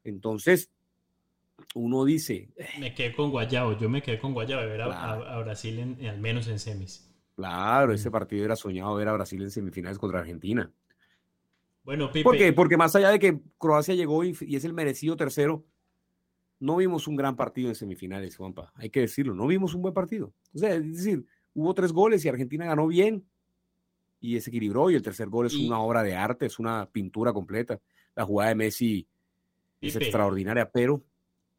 Entonces, uno dice... Eh, me quedé con Guayabo, yo me quedé con Guayabo, ver a, Brasil en, al menos en semis. Claro, ese mm. partido era soñado ver a Brasil en semifinales contra Argentina. Bueno, Pipe. ¿Por qué? Porque más allá de que Croacia llegó y, y es el merecido tercero, no vimos un gran partido en semifinales, Juanpa. Hay que decirlo, no vimos un buen partido. O sea, es decir, hubo tres goles y Argentina ganó bien y se equilibró y el tercer gol es Y- una obra de arte, es una pintura completa. La jugada de Messi es Pipe, extraordinaria, pero,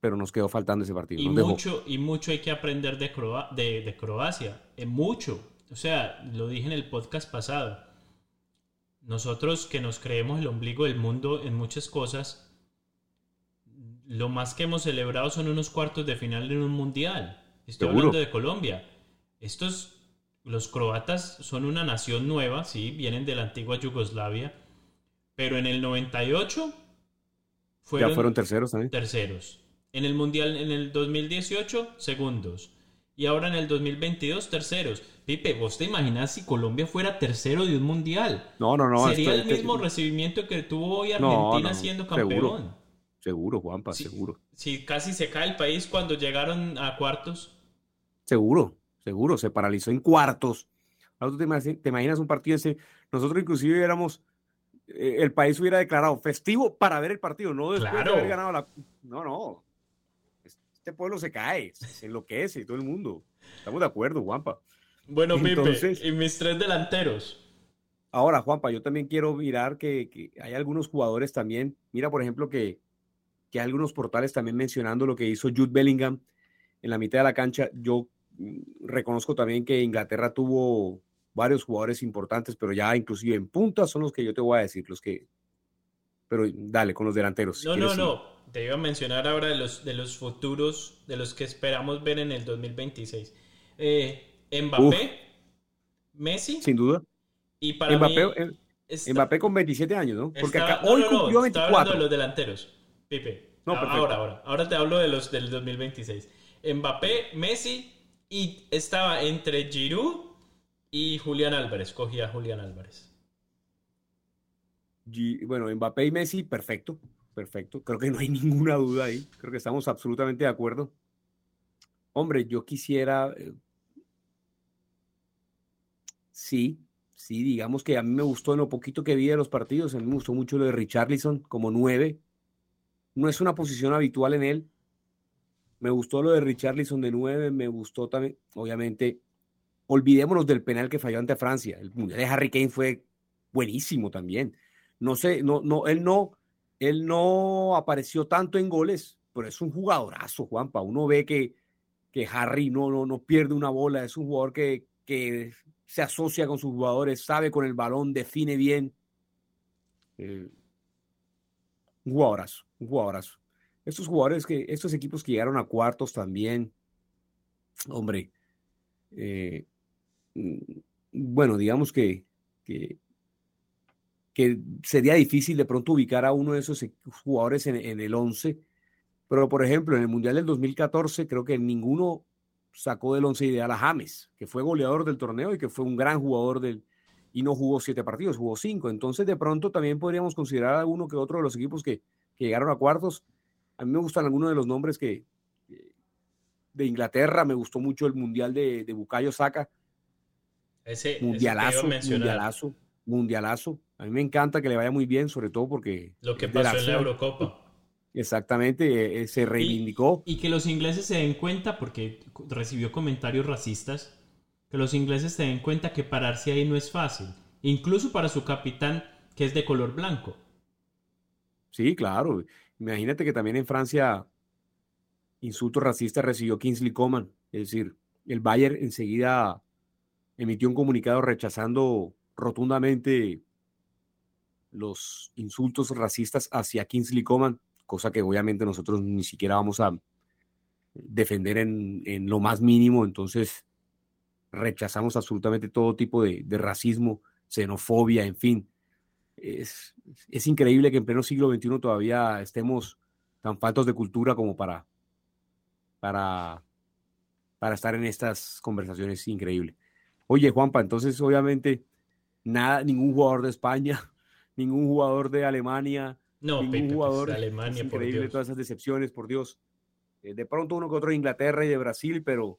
pero nos quedó faltando ese partido. Y dejó. mucho, y mucho hay que aprender de, Croa- de, de Croacia. Es mucho. O sea, lo dije en el podcast pasado. Nosotros que nos creemos el ombligo del mundo en muchas cosas, lo más que hemos celebrado son unos cuartos de final en un mundial. Estoy Seguro. hablando de Colombia. Estos, los croatas son una nación nueva, sí, vienen de la antigua Yugoslavia, pero en el 98 ya fueron terceros también. terceros. En el Mundial en el 2018, segundos. Y ahora en el 2022, terceros. Pipe, ¿vos te imaginas si Colombia fuera tercero de un Mundial? No, no, no. Sería esto- el mismo recibimiento que tuvo hoy No, Argentina no, siendo seguro. campeón. Seguro, Juanpa, Sí. seguro. Si casi se cae el país cuando llegaron a cuartos. Seguro, seguro. Se paralizó en cuartos. Ahora tú te imagi- te imaginas un partido ese. Nosotros inclusive éramos, eh, el país hubiera declarado festivo para ver el partido, no después Claro. de haber ganado la... No, no. Este pueblo se cae, se enloquece, todo el mundo. Estamos de acuerdo, Juanpa. Bueno, Entonces- Pipe, y mis tres delanteros. Ahora, Juanpa, yo también quiero mirar que, que hay algunos jugadores también. Mira, por ejemplo, que, que hay algunos portales también mencionando lo que hizo Jude Bellingham en la mitad de la cancha. Yo reconozco también que Inglaterra tuvo varios jugadores importantes, pero ya inclusive en punta son los que yo te voy a decir, los que... Pero dale, con los delanteros. si No, no, no. Te iba a mencionar ahora de los, de los futuros, de los que esperamos ver en el 2026. Eh, Mbappé, Messi Sin duda. y para Mbappé, mí... eh, está- Mbappé con 27 años, ¿no? Porque Estaba- acá no, hoy no, no, cumplió hablando 24. de los delanteros, Pipe. No, ahora, ahora. Ahora te hablo de los del 2026. Mbappé, Messi y estaba entre Giroud y Julián Álvarez. Cogía a Julián Álvarez. Bueno, Mbappé y Messi, perfecto, perfecto. Creo que no hay ninguna duda ahí. Creo que estamos absolutamente de acuerdo. Hombre, yo quisiera, eh, sí, sí, digamos que a mí me gustó en lo poquito que vi de los partidos, a mí me gustó mucho lo de Richarlison como nueve. No es una posición habitual en él. Me gustó lo de Richarlison de nueve, me gustó también, obviamente, olvidémonos del penal que falló ante Francia. El mundial de Harry Kane fue buenísimo también. No sé, no, no, él no, él no apareció tanto en goles, pero es un jugadorazo, Juanpa. Uno ve que, que Harry no, no, no pierde una bola, es un jugador que, que se asocia con sus jugadores, sabe con el balón, define bien. Eh, un jugadorazo, un jugadorazo. Estos jugadores que, estos equipos que llegaron a cuartos también, hombre, eh, mm, bueno, digamos que, que, sería difícil de pronto ubicar a uno de esos e- jugadores en, en el 11, pero por ejemplo, en el Mundial del 2014 creo que ninguno sacó del 11 ideal a James, que fue goleador del torneo y que fue un gran jugador del y no jugó siete partidos, jugó cinco. Entonces, de pronto también podríamos considerar a uno que otro de los equipos que, que llegaron a cuartos. A mí me gustan algunos de los nombres que que- de Inglaterra, me gustó mucho el Mundial de, de Bukayo Saka, Ese, ese mundialazo, mencionar. mundialazo, mundialazo. A mí me encanta que le vaya muy bien, sobre todo porque Lo que pasó en la. Eurocopa. Exactamente, eh, se reivindicó. Y que los ingleses se den cuenta, porque recibió comentarios racistas, que los ingleses se den cuenta que pararse ahí no es fácil. Incluso para su capitán, que es de color blanco. Sí, claro. Imagínate que también en Francia insultos racistas recibió Kingsley Coman. Es decir, el Bayern enseguida emitió un comunicado rechazando rotundamente los insultos racistas hacia Kingsley Coman, cosa que obviamente nosotros ni siquiera vamos a defender en, en lo más mínimo. Entonces, rechazamos absolutamente todo tipo de, de racismo, xenofobia, en fin. Es, es increíble que en pleno siglo XXI todavía estemos tan faltos de cultura como para, para, para estar en estas conversaciones. Increíble. Oye, Juanpa, entonces obviamente nada, ningún jugador de España, ningún jugador de Alemania, No, ningún Pepe, pues, jugador. de Alemania, es por increíble Dios. todas esas decepciones, por Dios. Eh, de pronto uno que otro de Inglaterra y de Brasil, pero,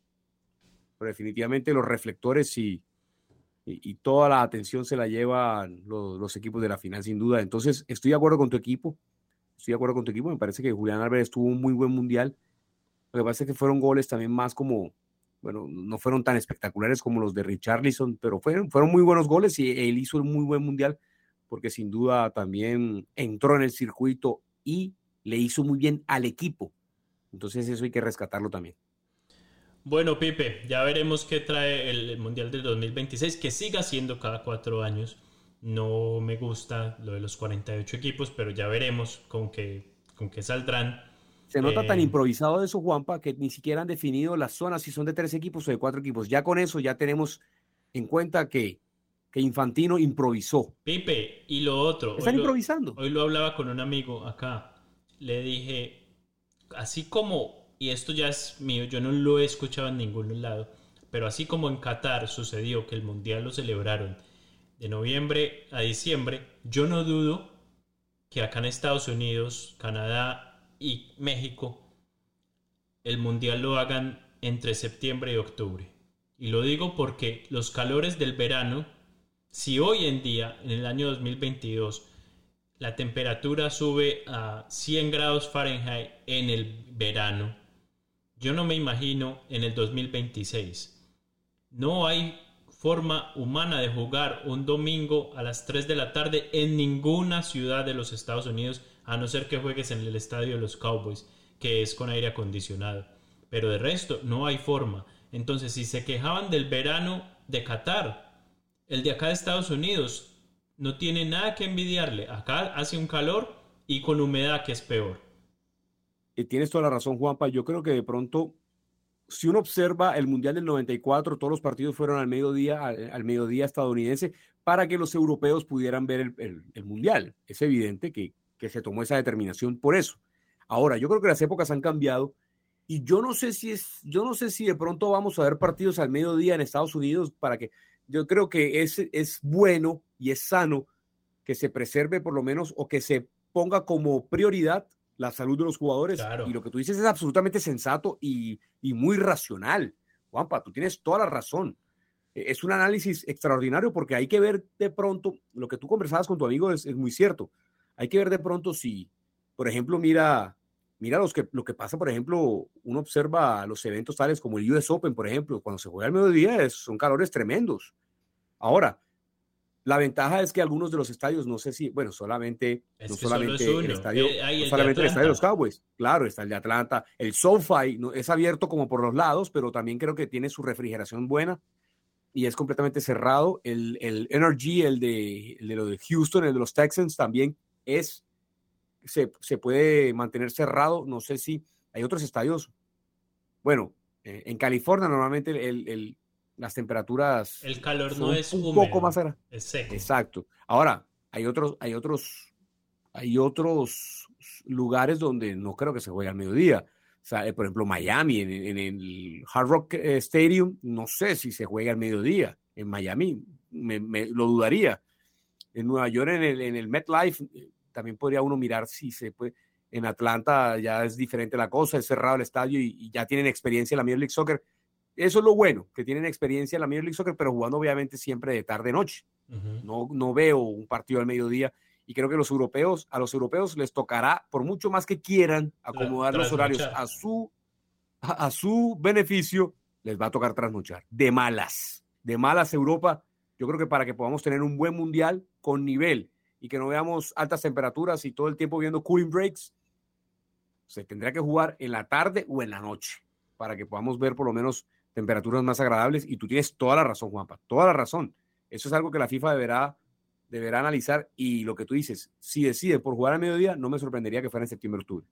pero definitivamente los reflectores sí, y, toda la atención se la llevan los, los, equipos de la final, sin duda. Entonces, estoy de acuerdo con tu equipo, estoy de acuerdo con tu equipo, me parece que Julián Álvarez tuvo un muy buen mundial. Lo que pasa es que fueron goles también más como, bueno, no fueron tan espectaculares como los de Richarlison, pero fueron, fueron muy buenos goles y él hizo un muy buen mundial porque sin duda también entró en el circuito y le hizo muy bien al equipo. Entonces eso hay que rescatarlo también. Bueno, Pipe, ya veremos qué trae el Mundial del 2026, que siga siendo cada cuatro años. No me gusta lo de los 48 equipos, pero ya veremos con qué, con qué saldrán. Se nota tan eh, improvisado eso, Juanpa, que ni siquiera han definido las zonas si son de tres equipos o de cuatro equipos. Ya con eso ya tenemos en cuenta que, que Infantino improvisó. Pipe, y lo otro. Están improvisando. hoy lo hablaba con un amigo acá. Le dije, así como y esto ya es mío, yo no lo he escuchado en ningún lado, pero así como en Qatar sucedió que el Mundial lo celebraron de noviembre a diciembre, yo no dudo que acá en Estados Unidos, Canadá y México, el Mundial lo hagan entre septiembre y octubre. Y lo digo porque los calores del verano, si hoy en día, en el año 2022, la temperatura sube a 100 grados Fahrenheit en el verano, yo no me imagino en el 2026. No hay forma humana de jugar un domingo a las 3 de la tarde en ninguna ciudad de los Estados Unidos, a no ser que juegues en el estadio de los Cowboys, que es con aire acondicionado. Pero de resto, no hay forma. Entonces, si se quejaban del verano de Qatar, el de acá de Estados Unidos no tiene nada que envidiarle. Acá hace un calor y con humedad que es peor. Y tienes toda la razón, Juanpa. Yo creo que de pronto, si uno observa el Mundial del 94, todos los partidos fueron al mediodía, al, mediodía estadounidense, para que los europeos pudieran ver el, Mundial. Es evidente que, que se tomó esa determinación por eso. Ahora, yo creo que las épocas han cambiado y yo no sé si es, yo no sé si de pronto vamos a ver partidos al mediodía en Estados Unidos para que, yo creo que es, es bueno y es sano que se preserve por lo menos o que se ponga como prioridad la salud de los jugadores. Y lo que tú dices es absolutamente sensato y, muy racional. Juanpa, tú tienes toda la razón. E, es un análisis extraordinario porque hay que ver de pronto, lo que tú conversabas con tu amigo es, muy cierto. Hay que ver de pronto si, por ejemplo, mira, mira los que, lo que pasa, por ejemplo, uno observa los eventos tales como el US Open, por ejemplo, cuando se juega al mediodía, son calores tremendos. Ahora, la ventaja es que algunos de los estadios, no sé si, bueno, solamente, no solamente el estadio, eh, solamente el estadio de los Cowboys, claro, está el de Atlanta, el SoFi no, es abierto como por los lados, pero también creo que tiene su refrigeración buena y es completamente cerrado. El, el Energy, el de, el de lo de Houston, el de los Texans, también es, se, se puede mantener cerrado. No sé si hay otros estadios. Bueno, eh, en California normalmente el, el, las temperaturas. El calor no es un poco más es seco. Exacto. Ahora, hay otros, hay otros, hay otros lugares donde no creo que se juegue al mediodía. O sea, eh, por ejemplo, Miami, en, el Hard Rock eh, Stadium, no sé si se juega al mediodía. En Miami, me, lo dudaría. En Nueva York, en el, en el MetLife, también podría uno mirar si se puede. En Atlanta ya es diferente la cosa, es cerrado el estadio y, y ya tienen experiencia en la Major League Soccer eso es lo bueno, que tienen experiencia en la Major League Soccer, pero jugando obviamente siempre de tarde-noche. no, no veo un partido al mediodía y creo que los europeos, a los europeos les tocará, por mucho más que quieran acomodar los horarios a su, a, su beneficio, les va a tocar trasnochar. De malas, de malas Europa. Yo creo que para que podamos tener un buen mundial con nivel y que no veamos altas temperaturas y todo el tiempo viendo cooling breaks, se tendrá que jugar en la tarde o en la noche para que podamos ver por lo menos temperaturas más agradables y tú tienes toda la razón, Juanpa, toda la razón. Eso es algo que la FIFA deberá, deberá analizar y lo que tú dices, si decide por jugar a mediodía, no me sorprendería que fuera en septiembre-octubre.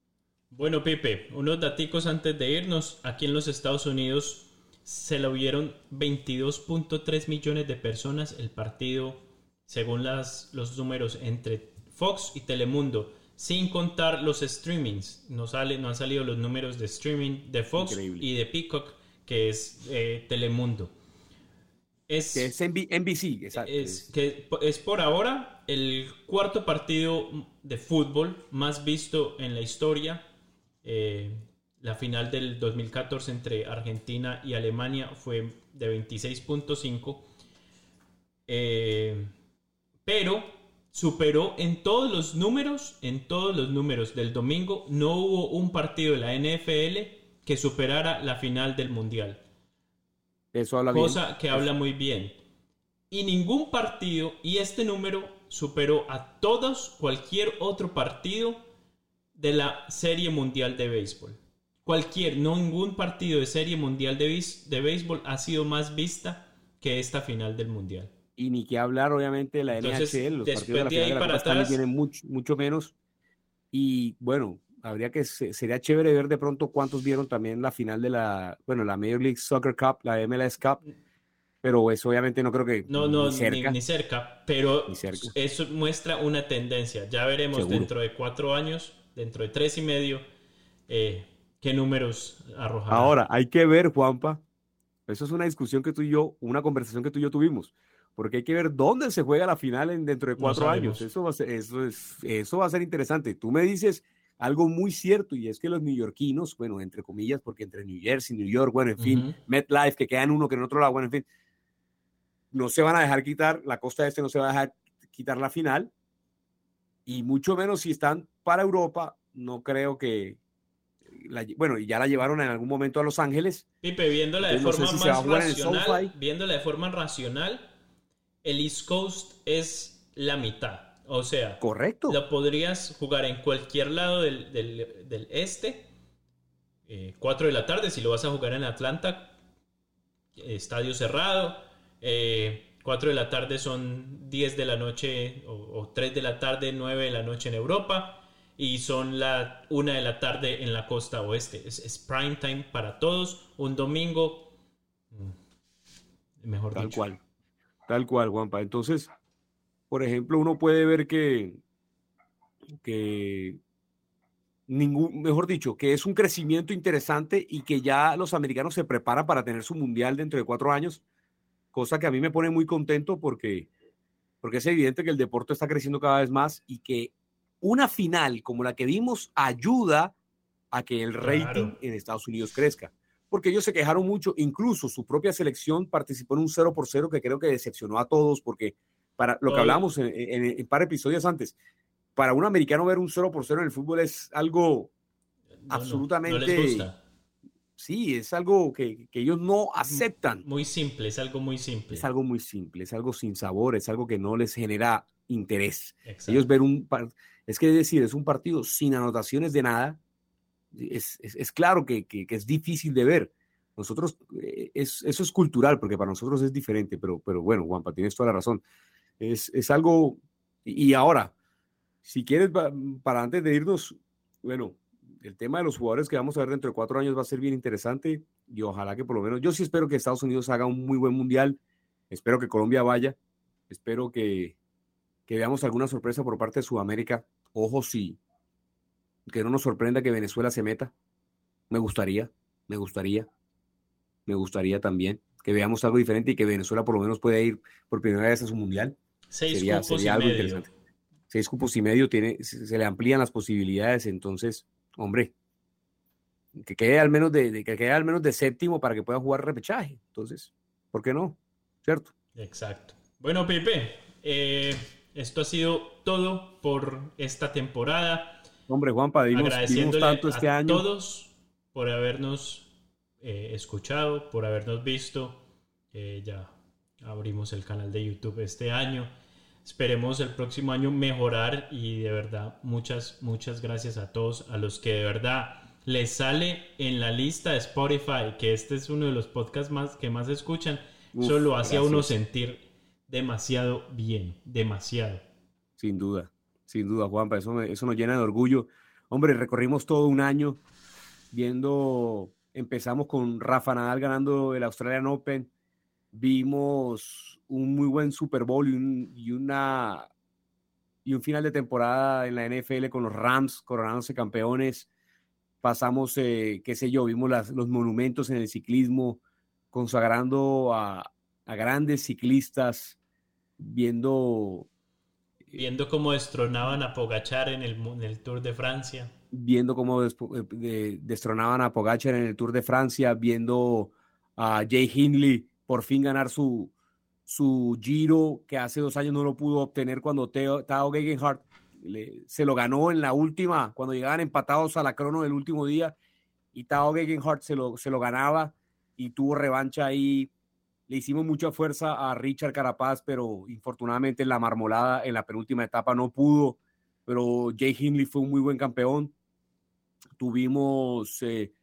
Bueno, Pipe, unos daticos antes de irnos. Aquí en los Estados Unidos se lo vieron 22.3 millones de personas el partido, según las, los números entre Fox y Telemundo, sin contar los streamings. No, sale, no han salido los números de streaming de Fox y de Peacock que es eh, Telemundo. Es, que es NBC, exacto. Es, que es por ahora el cuarto partido de fútbol más visto en la historia. Eh, la final del 2014 entre Argentina y Alemania fue de 26.5. Eh, pero superó en todos los números, en todos los números del domingo, no hubo un partido de la NFL que superara la final del Mundial. Eso habla Cosa que habla muy bien. Y ningún partido, y este número superó a todos cualquier otro partido de la Serie Mundial de Béisbol. Cualquier, no ningún partido de Serie Mundial de, de Béisbol ha sido más vista que esta final del Mundial. Y ni que hablar, obviamente, de la NHL. Los partidos de la final de la Copa tienen mucho, mucho menos. Y bueno, habría que sería chévere ver de pronto cuántos vieron también la final de la bueno la Major League Soccer Cup la MLS Cup pero eso obviamente no creo que no no ni cerca, ni, cerca pero eso muestra una tendencia. Ya veremos dentro de cuatro años dentro de tres y medio eh, qué números arrojar ahora hay que ver Juanpa eso es una discusión que tú y yo una conversación que tú y yo tuvimos porque hay que ver dónde se juega la final en, dentro de cuatro años. eso va a ser, eso es eso va a ser interesante. Tú me dices algo muy cierto y es que los neoyorquinos, bueno, entre comillas, porque entre New Jersey, New York, bueno, en fin, MetLife, que quedan uno que en otro lado, bueno, en fin, no se van a dejar quitar, la costa este no se va a dejar quitar la final y mucho menos si están para Europa, no creo que, bueno, y ya la llevaron en algún momento a Los Ángeles. Pipe, viéndola de forma más racional, viéndola de forma racional, el East Coast es la mitad o sea, correcto. Lo podrías jugar en cualquier lado del, este. 4 eh, de la tarde, si lo vas a jugar en Atlanta, estadio cerrado. 4 eh, de la tarde son 10 de la noche o, 3 de la tarde, 9 de la noche en Europa. Y son la 1 de la tarde en la costa oeste. Es, prime time para todos. Un domingo. Mm, mejor Tal cual. Tal cual, Juanpa. Entonces, por ejemplo, uno puede ver que, que ningún, mejor dicho, que es un crecimiento interesante y que ya los americanos se preparan para tener su mundial dentro de cuatro años, cosa que a mí me pone muy contento porque, porque es evidente que el deporte está creciendo cada vez más y que una final como la que vimos ayuda a que el rating en Estados Unidos crezca. Porque ellos se quejaron mucho, incluso su propia selección participó en un 0 por 0 que creo que decepcionó a todos porque para lo que hablamos en, en, par de episodios antes, para un americano ver un 0 por 0 en el fútbol es algo absolutamente... Sí, es algo que, que, ellos no aceptan. Muy simple, es algo muy simple. Es algo muy simple, es algo sin sabor, es algo que no les genera interés. Ellos ver un... Es que decir, es un partido sin anotaciones de nada. Es, es, es claro que, que, que, es difícil de ver. Nosotros, eh, es, eso es cultural, porque para nosotros es diferente, pero, pero bueno, Juanpa, tienes toda la razón es, algo, y ahora, si quieres, para antes de irnos, bueno, el tema de los jugadores que vamos a ver dentro de cuatro años va a ser bien interesante y ojalá que por lo menos, yo sí espero que Estados Unidos haga un muy buen mundial, espero que Colombia vaya, espero que, que veamos alguna sorpresa por parte de Sudamérica, ojo sí, que no nos sorprenda que Venezuela se meta, me gustaría, me gustaría, me gustaría también que veamos algo diferente y que Venezuela por lo menos pueda ir por primera vez a su mundial. Seis sería, cupos y algo medio. interesante. Seis cupos y medio tiene, se le amplían las posibilidades, entonces, hombre, que quede al menos de, que quede al menos de séptimo para que pueda jugar repechaje. Entonces, ¿por qué no? ¿Cierto? Exacto. Bueno, Pipe, eh, esto ha sido todo por esta temporada. Hombre, Juanpa, dimos, tanto este a año. todos por habernos eh, escuchado, por habernos visto. Eh, ya abrimos el canal de YouTube este año. Esperemos el próximo año mejorar y de verdad muchas, muchas gracias a todos, a los que de verdad les sale en la lista de Spotify, que este es uno de los podcasts más, que más escuchan. Eso lo hace a uno sentir demasiado bien, demasiado. Sin duda, sin duda, Juanpa, eso, eso nos llena de orgullo. Hombre, recorrimos todo un año viendo, empezamos con Rafa Nadal ganando el Australian Open, vimos un muy buen Super Bowl y un, una, y un final de temporada en la NFL con los Rams coronándose campeones. Pasamos, eh, qué sé yo, vimos los monumentos en el ciclismo, consagrando a, grandes ciclistas, viendo... Eh, viendo cómo destronaban a Pogachar en el, Tour de Francia. Viendo cómo eh, destronaban a Pogachar en el Tour de Francia, viendo a Jay Hindley por fin ganar su, su giro que hace dos años no lo pudo obtener cuando Teo, Tao Gegenhardt se lo ganó en la última, cuando llegaban empatados a la crono del último día y Tao Gegenhardt se lo, se lo ganaba y tuvo revancha ahí. Le hicimos mucha fuerza a Richard Carapaz, pero infortunadamente en la marmolada, en la penúltima etapa no pudo. Pero Jay Hindley fue un muy buen campeón. Tuvimos, eh,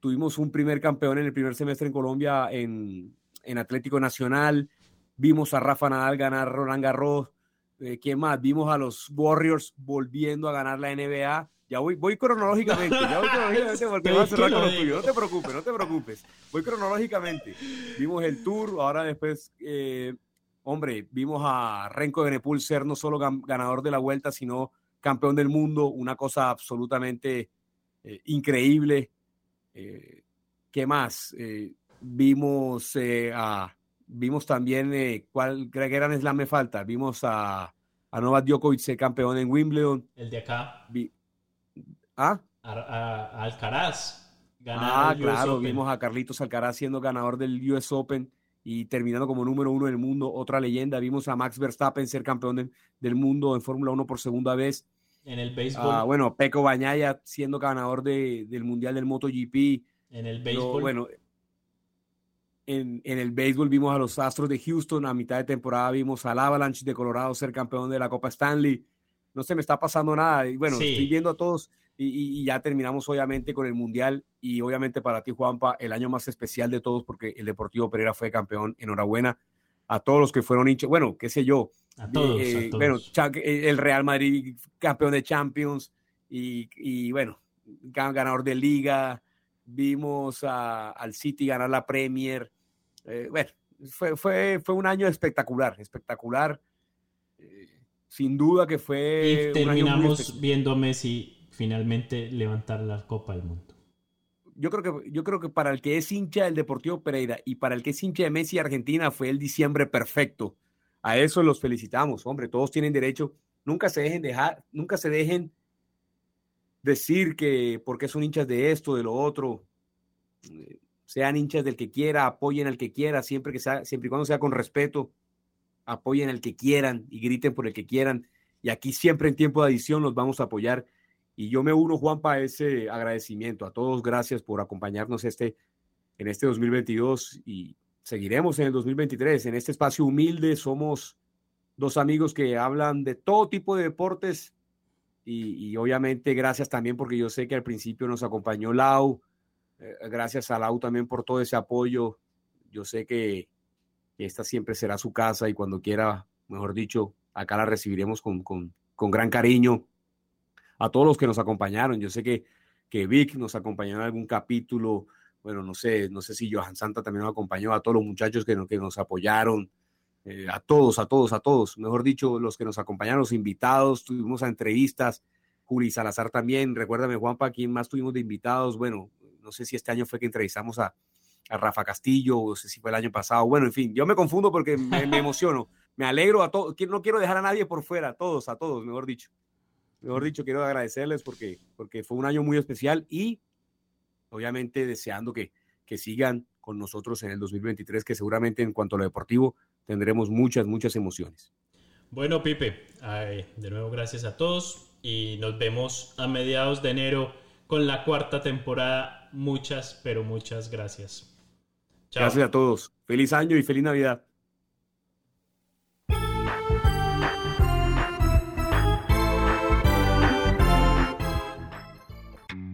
tuvimos un primer campeón en el primer semestre en Colombia en, en Atlético Nacional. Vimos a Rafa Nadal ganar Roland Garros. Eh, ¿Quién más? Vimos a los Warriors volviendo a ganar la NBA. Ya voy, voy cronológicamente, ya voy cronológicamente porque voy a cerrar con lo tuyo. No te preocupes, no te preocupes. Voy cronológicamente. Vimos el tour, ahora después, eh, hombre, vimos a Renko Benepul ser no solo ganador de la vuelta, sino campeón del mundo, una cosa absolutamente eh, increíble. Eh, ¿Qué más? Vimos a Vimos también, eh, ¿cuál gran slam me falta? Vimos a, a Novak Djokovic ser campeón en Wimbledon. El de acá. ¿Ah? A, Alcaraz. Ah, claro, vimos a Carlitos Alcaraz siendo ganador del US Open y terminando como número uno del mundo, otra leyenda. Vimos a Max Verstappen ser campeón del mundo en Fórmula 1 por segunda vez. En el béisbol. Ah, bueno, Peco Bañaya siendo ganador de, del Mundial del MotoGP. En el béisbol. bueno, en, el béisbol vimos a los Astros de Houston, a mitad de temporada vimos al Avalanche de Colorado ser campeón de la Copa Stanley. No se me está pasando nada. Y bueno, estoy viendo a todos y, ya terminamos obviamente con el Mundial y obviamente para ti, Juanpa, el año más especial de todos porque el Deportivo Pereira fue campeón. Enhorabuena a todos los que fueron hinchas. Bueno, qué sé yo. A todos, eh, Bueno, el Real Madrid campeón de Champions y, y bueno, ganador de Liga. Vimos al City ganar la Premier eh, bueno, fue, fue, fue un año espectacular, espectacular. Eh, sin duda que fue. Y terminamos viendo a Messi finalmente levantar la Copa del Mundo. Yo creo, que, yo creo que para el que es hincha del Deportivo Pereira y para el que es hincha de Messi Argentina fue el diciembre perfecto. A eso los felicitamos, hombre, todos tienen derecho. Nunca se dejen dejar, nunca se dejen decir que porque son hinchas de esto, de lo otro. Eh, sean hinchas del que quiera, apoyen al que quiera, siempre que sea, siempre y cuando sea con respeto, apoyen al que quieran y griten por el que quieran. Y aquí siempre en tiempo de adición los vamos a apoyar. Y yo me uno, Juanpa, a ese agradecimiento. A todos, gracias por acompañarnos este, en este 2022 y seguiremos en el 2023. En este espacio humilde somos dos amigos que hablan de todo tipo de deportes y, y obviamente gracias también porque yo sé que al principio nos acompañó Lau, gracias a Lau también por todo ese apoyo. Yo sé que esta siempre será su casa y cuando quiera, mejor dicho, acá la recibiremos con, con, con gran cariño. A todos los que nos acompañaron, yo sé que, que Vic nos acompañó en algún capítulo, bueno, no sé, no sé si Johan Santa también nos acompañó, a todos los muchachos que, que nos apoyaron, eh, a todos, a todos, a todos, mejor dicho, los que nos acompañaron, los invitados, tuvimos a entrevistas, Juli Salazar también, recuérdame Juanpa, ¿quién más tuvimos de invitados? Bueno, no sé si este año fue que entrevistamos a, Rafa Castillo, o no sé si fue el año pasado. Bueno, en fin, yo me confundo porque me, emociono. Me alegro a todos. No quiero dejar a nadie por fuera, a todos, a todos, mejor dicho. Mejor dicho, quiero agradecerles porque, porque fue un año muy especial y obviamente deseando que, que sigan con nosotros en el 2023, que seguramente en cuanto a lo deportivo tendremos muchas, muchas emociones. Bueno, Pipe, de nuevo gracias a todos y nos vemos a mediados de enero con la cuarta temporada muchas, pero muchas gracias. Gracias a todos. Feliz año y feliz Navidad.